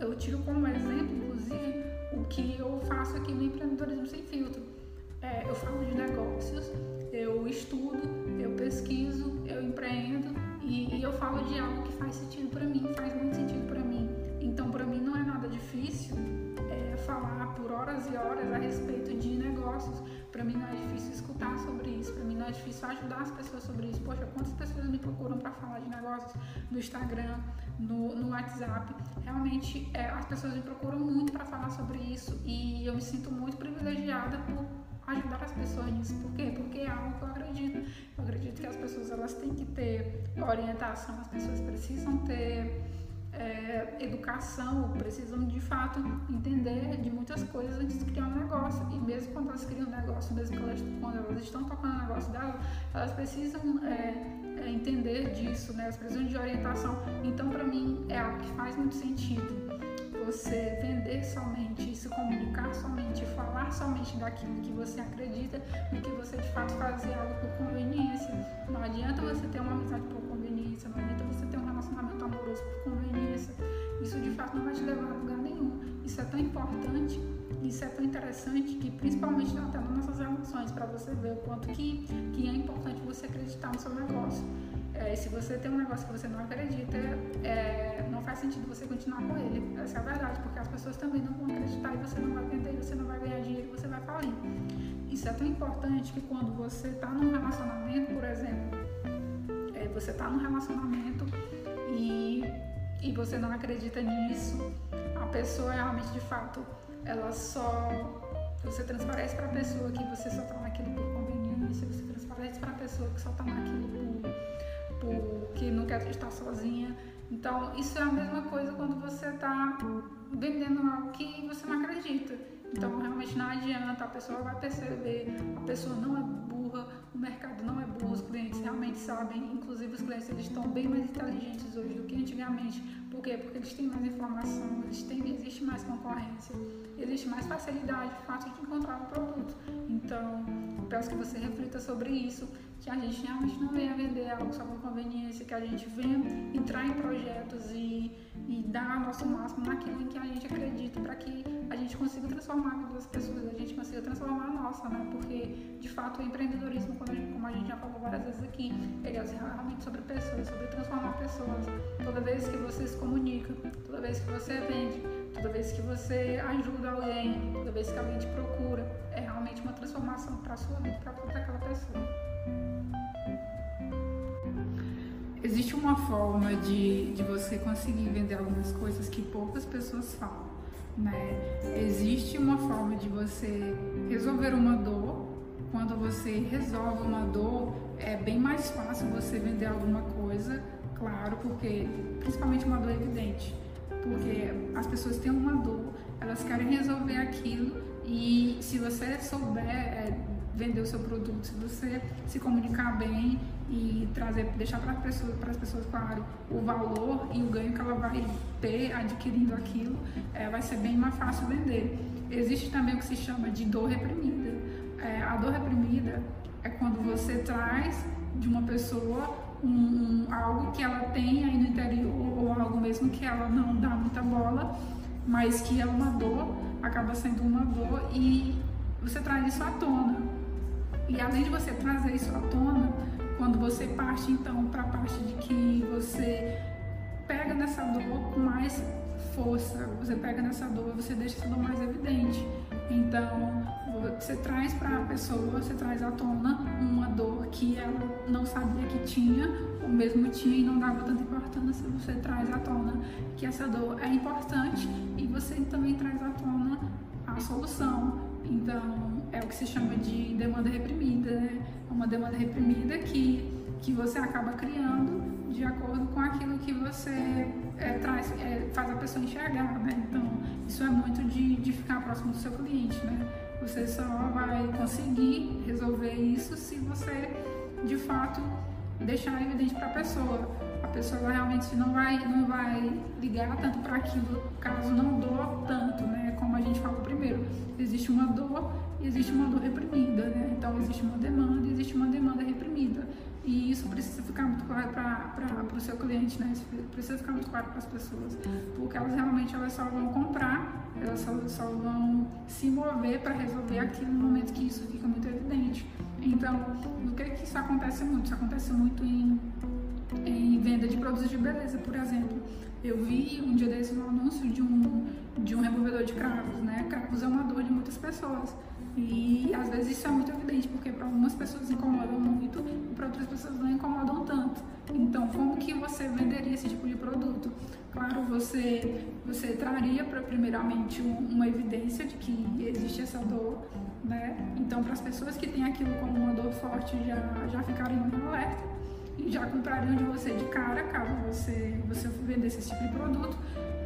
Eu tiro como exemplo, inclusive, o que eu faço aqui no Empreendedorismo Sem Filtro. É, eu falo de negócios, eu estudo, eu pesquiso, eu empreendo e, e eu falo de algo que faz sentido para mim, faz muito sentido horas e horas a respeito de negócios. Para mim não é difícil escutar sobre isso. Para mim não é difícil ajudar as pessoas sobre isso. Poxa, quantas pessoas me procuram para falar de negócios no Instagram, no, no WhatsApp? Realmente, é, as pessoas me procuram muito para falar sobre isso e eu me sinto muito privilegiada por ajudar as pessoas nisso. Por quê? Porque é algo que eu acredito. Eu acredito que as pessoas elas têm que ter orientação, as pessoas precisam ter é, educação, precisam de fato entender de muitas coisas antes de criar um negócio. E mesmo quando elas criam um negócio, mesmo elas, quando elas estão tocando o negócio delas, elas precisam é, é, entender disso, né? elas precisam de orientação. Então, para mim, é algo que faz muito sentido você vender somente, se comunicar somente, falar somente daquilo que você acredita, do que você de fato fazer algo por conveniência. Não adianta você ter uma amizade por conveniência, não adianta você ter um relacionamento amoroso por conveniência. Isso de fato não vai te levar a lugar nenhum. Isso é tão importante, isso é tão interessante que principalmente até nas nossas relações, para você ver o quanto que, que é importante você acreditar no seu negócio. É, se você tem um negócio que você não acredita, é, não faz sentido você continuar com ele. Essa é a verdade, porque as pessoas também não vão acreditar e você não vai vender, você não vai ganhar dinheiro, você vai falir. Isso é tão importante que quando você está num relacionamento, por exemplo, é, você está num relacionamento e, e você não acredita nisso, a pessoa realmente de fato, ela só. Você transparece para a pessoa que você só está naquilo por conveniência, você transparece para a pessoa que só está naquilo por por que não quer estar sozinha. Então, isso é a mesma coisa quando você está vendendo algo que você não não adianta, a pessoa vai perceber, a pessoa não é burra, o mercado não é burro, os clientes realmente sabem, inclusive os clientes eles estão bem mais inteligentes hoje do que antigamente. Por quê? Porque eles têm mais informação, eles têm, existe mais concorrência, existe mais facilidade, fácil de encontrar um produto. Então, peço que você reflita sobre isso que a gente realmente não venha vender algo só por conveniência, que a gente venha entrar em projetos e, e dar o nosso máximo naquilo em que a gente acredita, para que a gente consiga transformar a vida das pessoas, a gente consiga transformar a nossa, né? Porque, de fato, o empreendedorismo, como a gente, como a gente já falou várias vezes aqui, ele é realmente sobre pessoas, sobre transformar pessoas. Toda vez que você se comunica, toda vez que você vende, toda vez que você ajuda alguém, toda vez que alguém te procura, é realmente uma transformação para a sua vida, para toda aquela pessoa. Existe uma forma de, de você conseguir vender algumas coisas que poucas pessoas falam, né? Existe uma forma de você resolver uma dor. Quando você resolve uma dor, é bem mais fácil você vender alguma coisa, claro, porque principalmente uma dor evidente, porque as pessoas têm uma dor, elas querem resolver aquilo e se você souber é, vender o seu produto, se você se comunicar bem e trazer, deixar para para as pessoas claro o valor e o ganho que ela vai ter adquirindo aquilo, é, vai ser bem mais fácil vender. Existe também o que se chama de dor reprimida. É, a dor reprimida é quando você traz de uma pessoa um, algo que ela tem aí no interior ou algo mesmo que ela não dá muita bola, mas que é uma dor, acaba sendo uma dor e você traz isso à tona. E além de você trazer isso à tona, quando você parte então para a parte de que você pega nessa dor com mais força, você pega nessa dor, você deixa essa dor mais evidente. Então, você traz para a pessoa, você traz à tona uma dor que ela não sabia que tinha, ou mesmo tinha e não dava tanta importância, você traz à tona que essa dor é importante e você também traz à tona a solução. Então, é o que se chama de demanda reprimida, né? É uma demanda reprimida que, que você acaba criando de acordo com aquilo que você é, traz, é, faz a pessoa enxergar, né? Então, isso é muito de, de ficar próximo do seu cliente, né? Você só vai conseguir resolver isso se você, de fato, deixar evidente para a pessoa. A pessoa realmente não vai, não vai ligar tanto para aquilo, caso não doa tanto, né? Como a gente falou primeiro, existe uma dor existe uma dor reprimida, né? Então, existe uma demanda existe uma demanda reprimida. E isso precisa ficar muito claro para o seu cliente, né? Isso precisa ficar muito claro para as pessoas. Porque elas realmente elas só vão comprar, elas só, só vão se mover para resolver aquilo no momento que isso fica muito evidente. Então, o que, que isso acontece muito? Isso acontece muito em, em venda de produtos de beleza, por exemplo. Eu vi um dia desses um anúncio de um, de um removedor de cravos, né? Cravos é uma dor de muitas pessoas. E às vezes isso é muito evidente, porque para algumas pessoas incomodam muito e para outras pessoas não incomodam tanto. Então, como que você venderia esse tipo de produto? Claro, você, você traria para primeiramente uma evidência de que existe essa dor, né? Então, para as pessoas que têm aquilo como uma dor forte, já, já ficariam no alerta e já comprariam de você de cara, caso você, você vendesse esse tipo de produto.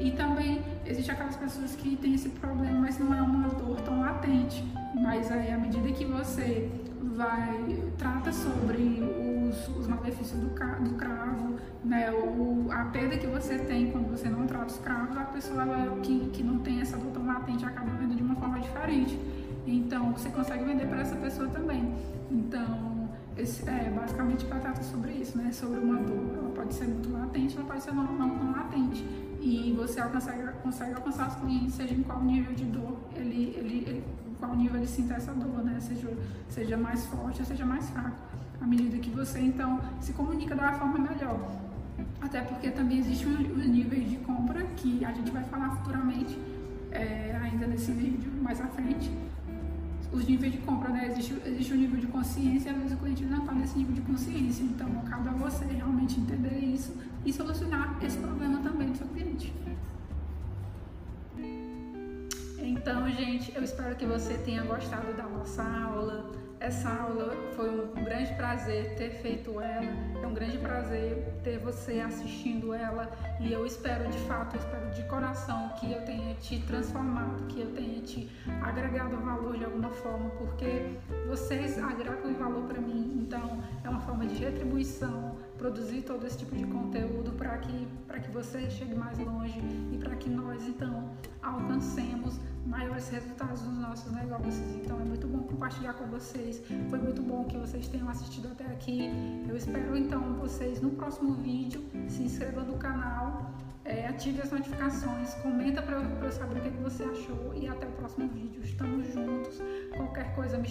E também existe aquelas pessoas que têm esse problema, mas não é uma dor tão latente. Mas aí, à medida que você vai trata sobre os, os malefícios do, do cravo, né, o, a perda que você tem quando você não trata os cravos, a pessoa ela, que, que não tem essa dor tão latente acaba vendo de uma forma diferente. Então, você consegue vender para essa pessoa também. Então, esse, é, basicamente, trata sobre isso, né? Sobre uma dor. Ela pode ser muito latente, ela pode ser não, não, não latente e você consegue, consegue alcançar os clientes, seja em qual nível de dor ele, ele, ele qual nível ele sinta essa dor, né? Seja, seja mais forte ou seja mais fraco. À medida que você então se comunica da forma melhor. Até porque também existe um, um nível de compra que a gente vai falar futuramente, é, ainda nesse vídeo mais à frente, os níveis de compra, né? Existe, existe um nível de consciência às vezes o cliente não está nesse nível de consciência. Então, cabe a você realmente entender isso e solucionar esse problema também do seu cliente. Então, gente, eu espero que você tenha gostado da nossa aula. Essa aula foi um grande prazer ter feito ela, é um grande prazer ter você assistindo ela. E eu espero de fato, eu espero de coração que eu tenha te transformado, que eu tenha te agregado valor de alguma forma, porque vocês agregam valor para mim, então é uma forma de retribuição produzir todo esse tipo de conteúdo para que, que você chegue mais longe e para que nós então alcancemos maiores resultados nos nossos negócios. Então é muito bom compartilhar com vocês. Foi muito bom que vocês tenham assistido até aqui. Eu espero então vocês no próximo vídeo. Se inscreva no canal, é, ative as notificações, comenta para eu, saber o que, que você achou e até o próximo vídeo. Estamos juntos. Qualquer coisa me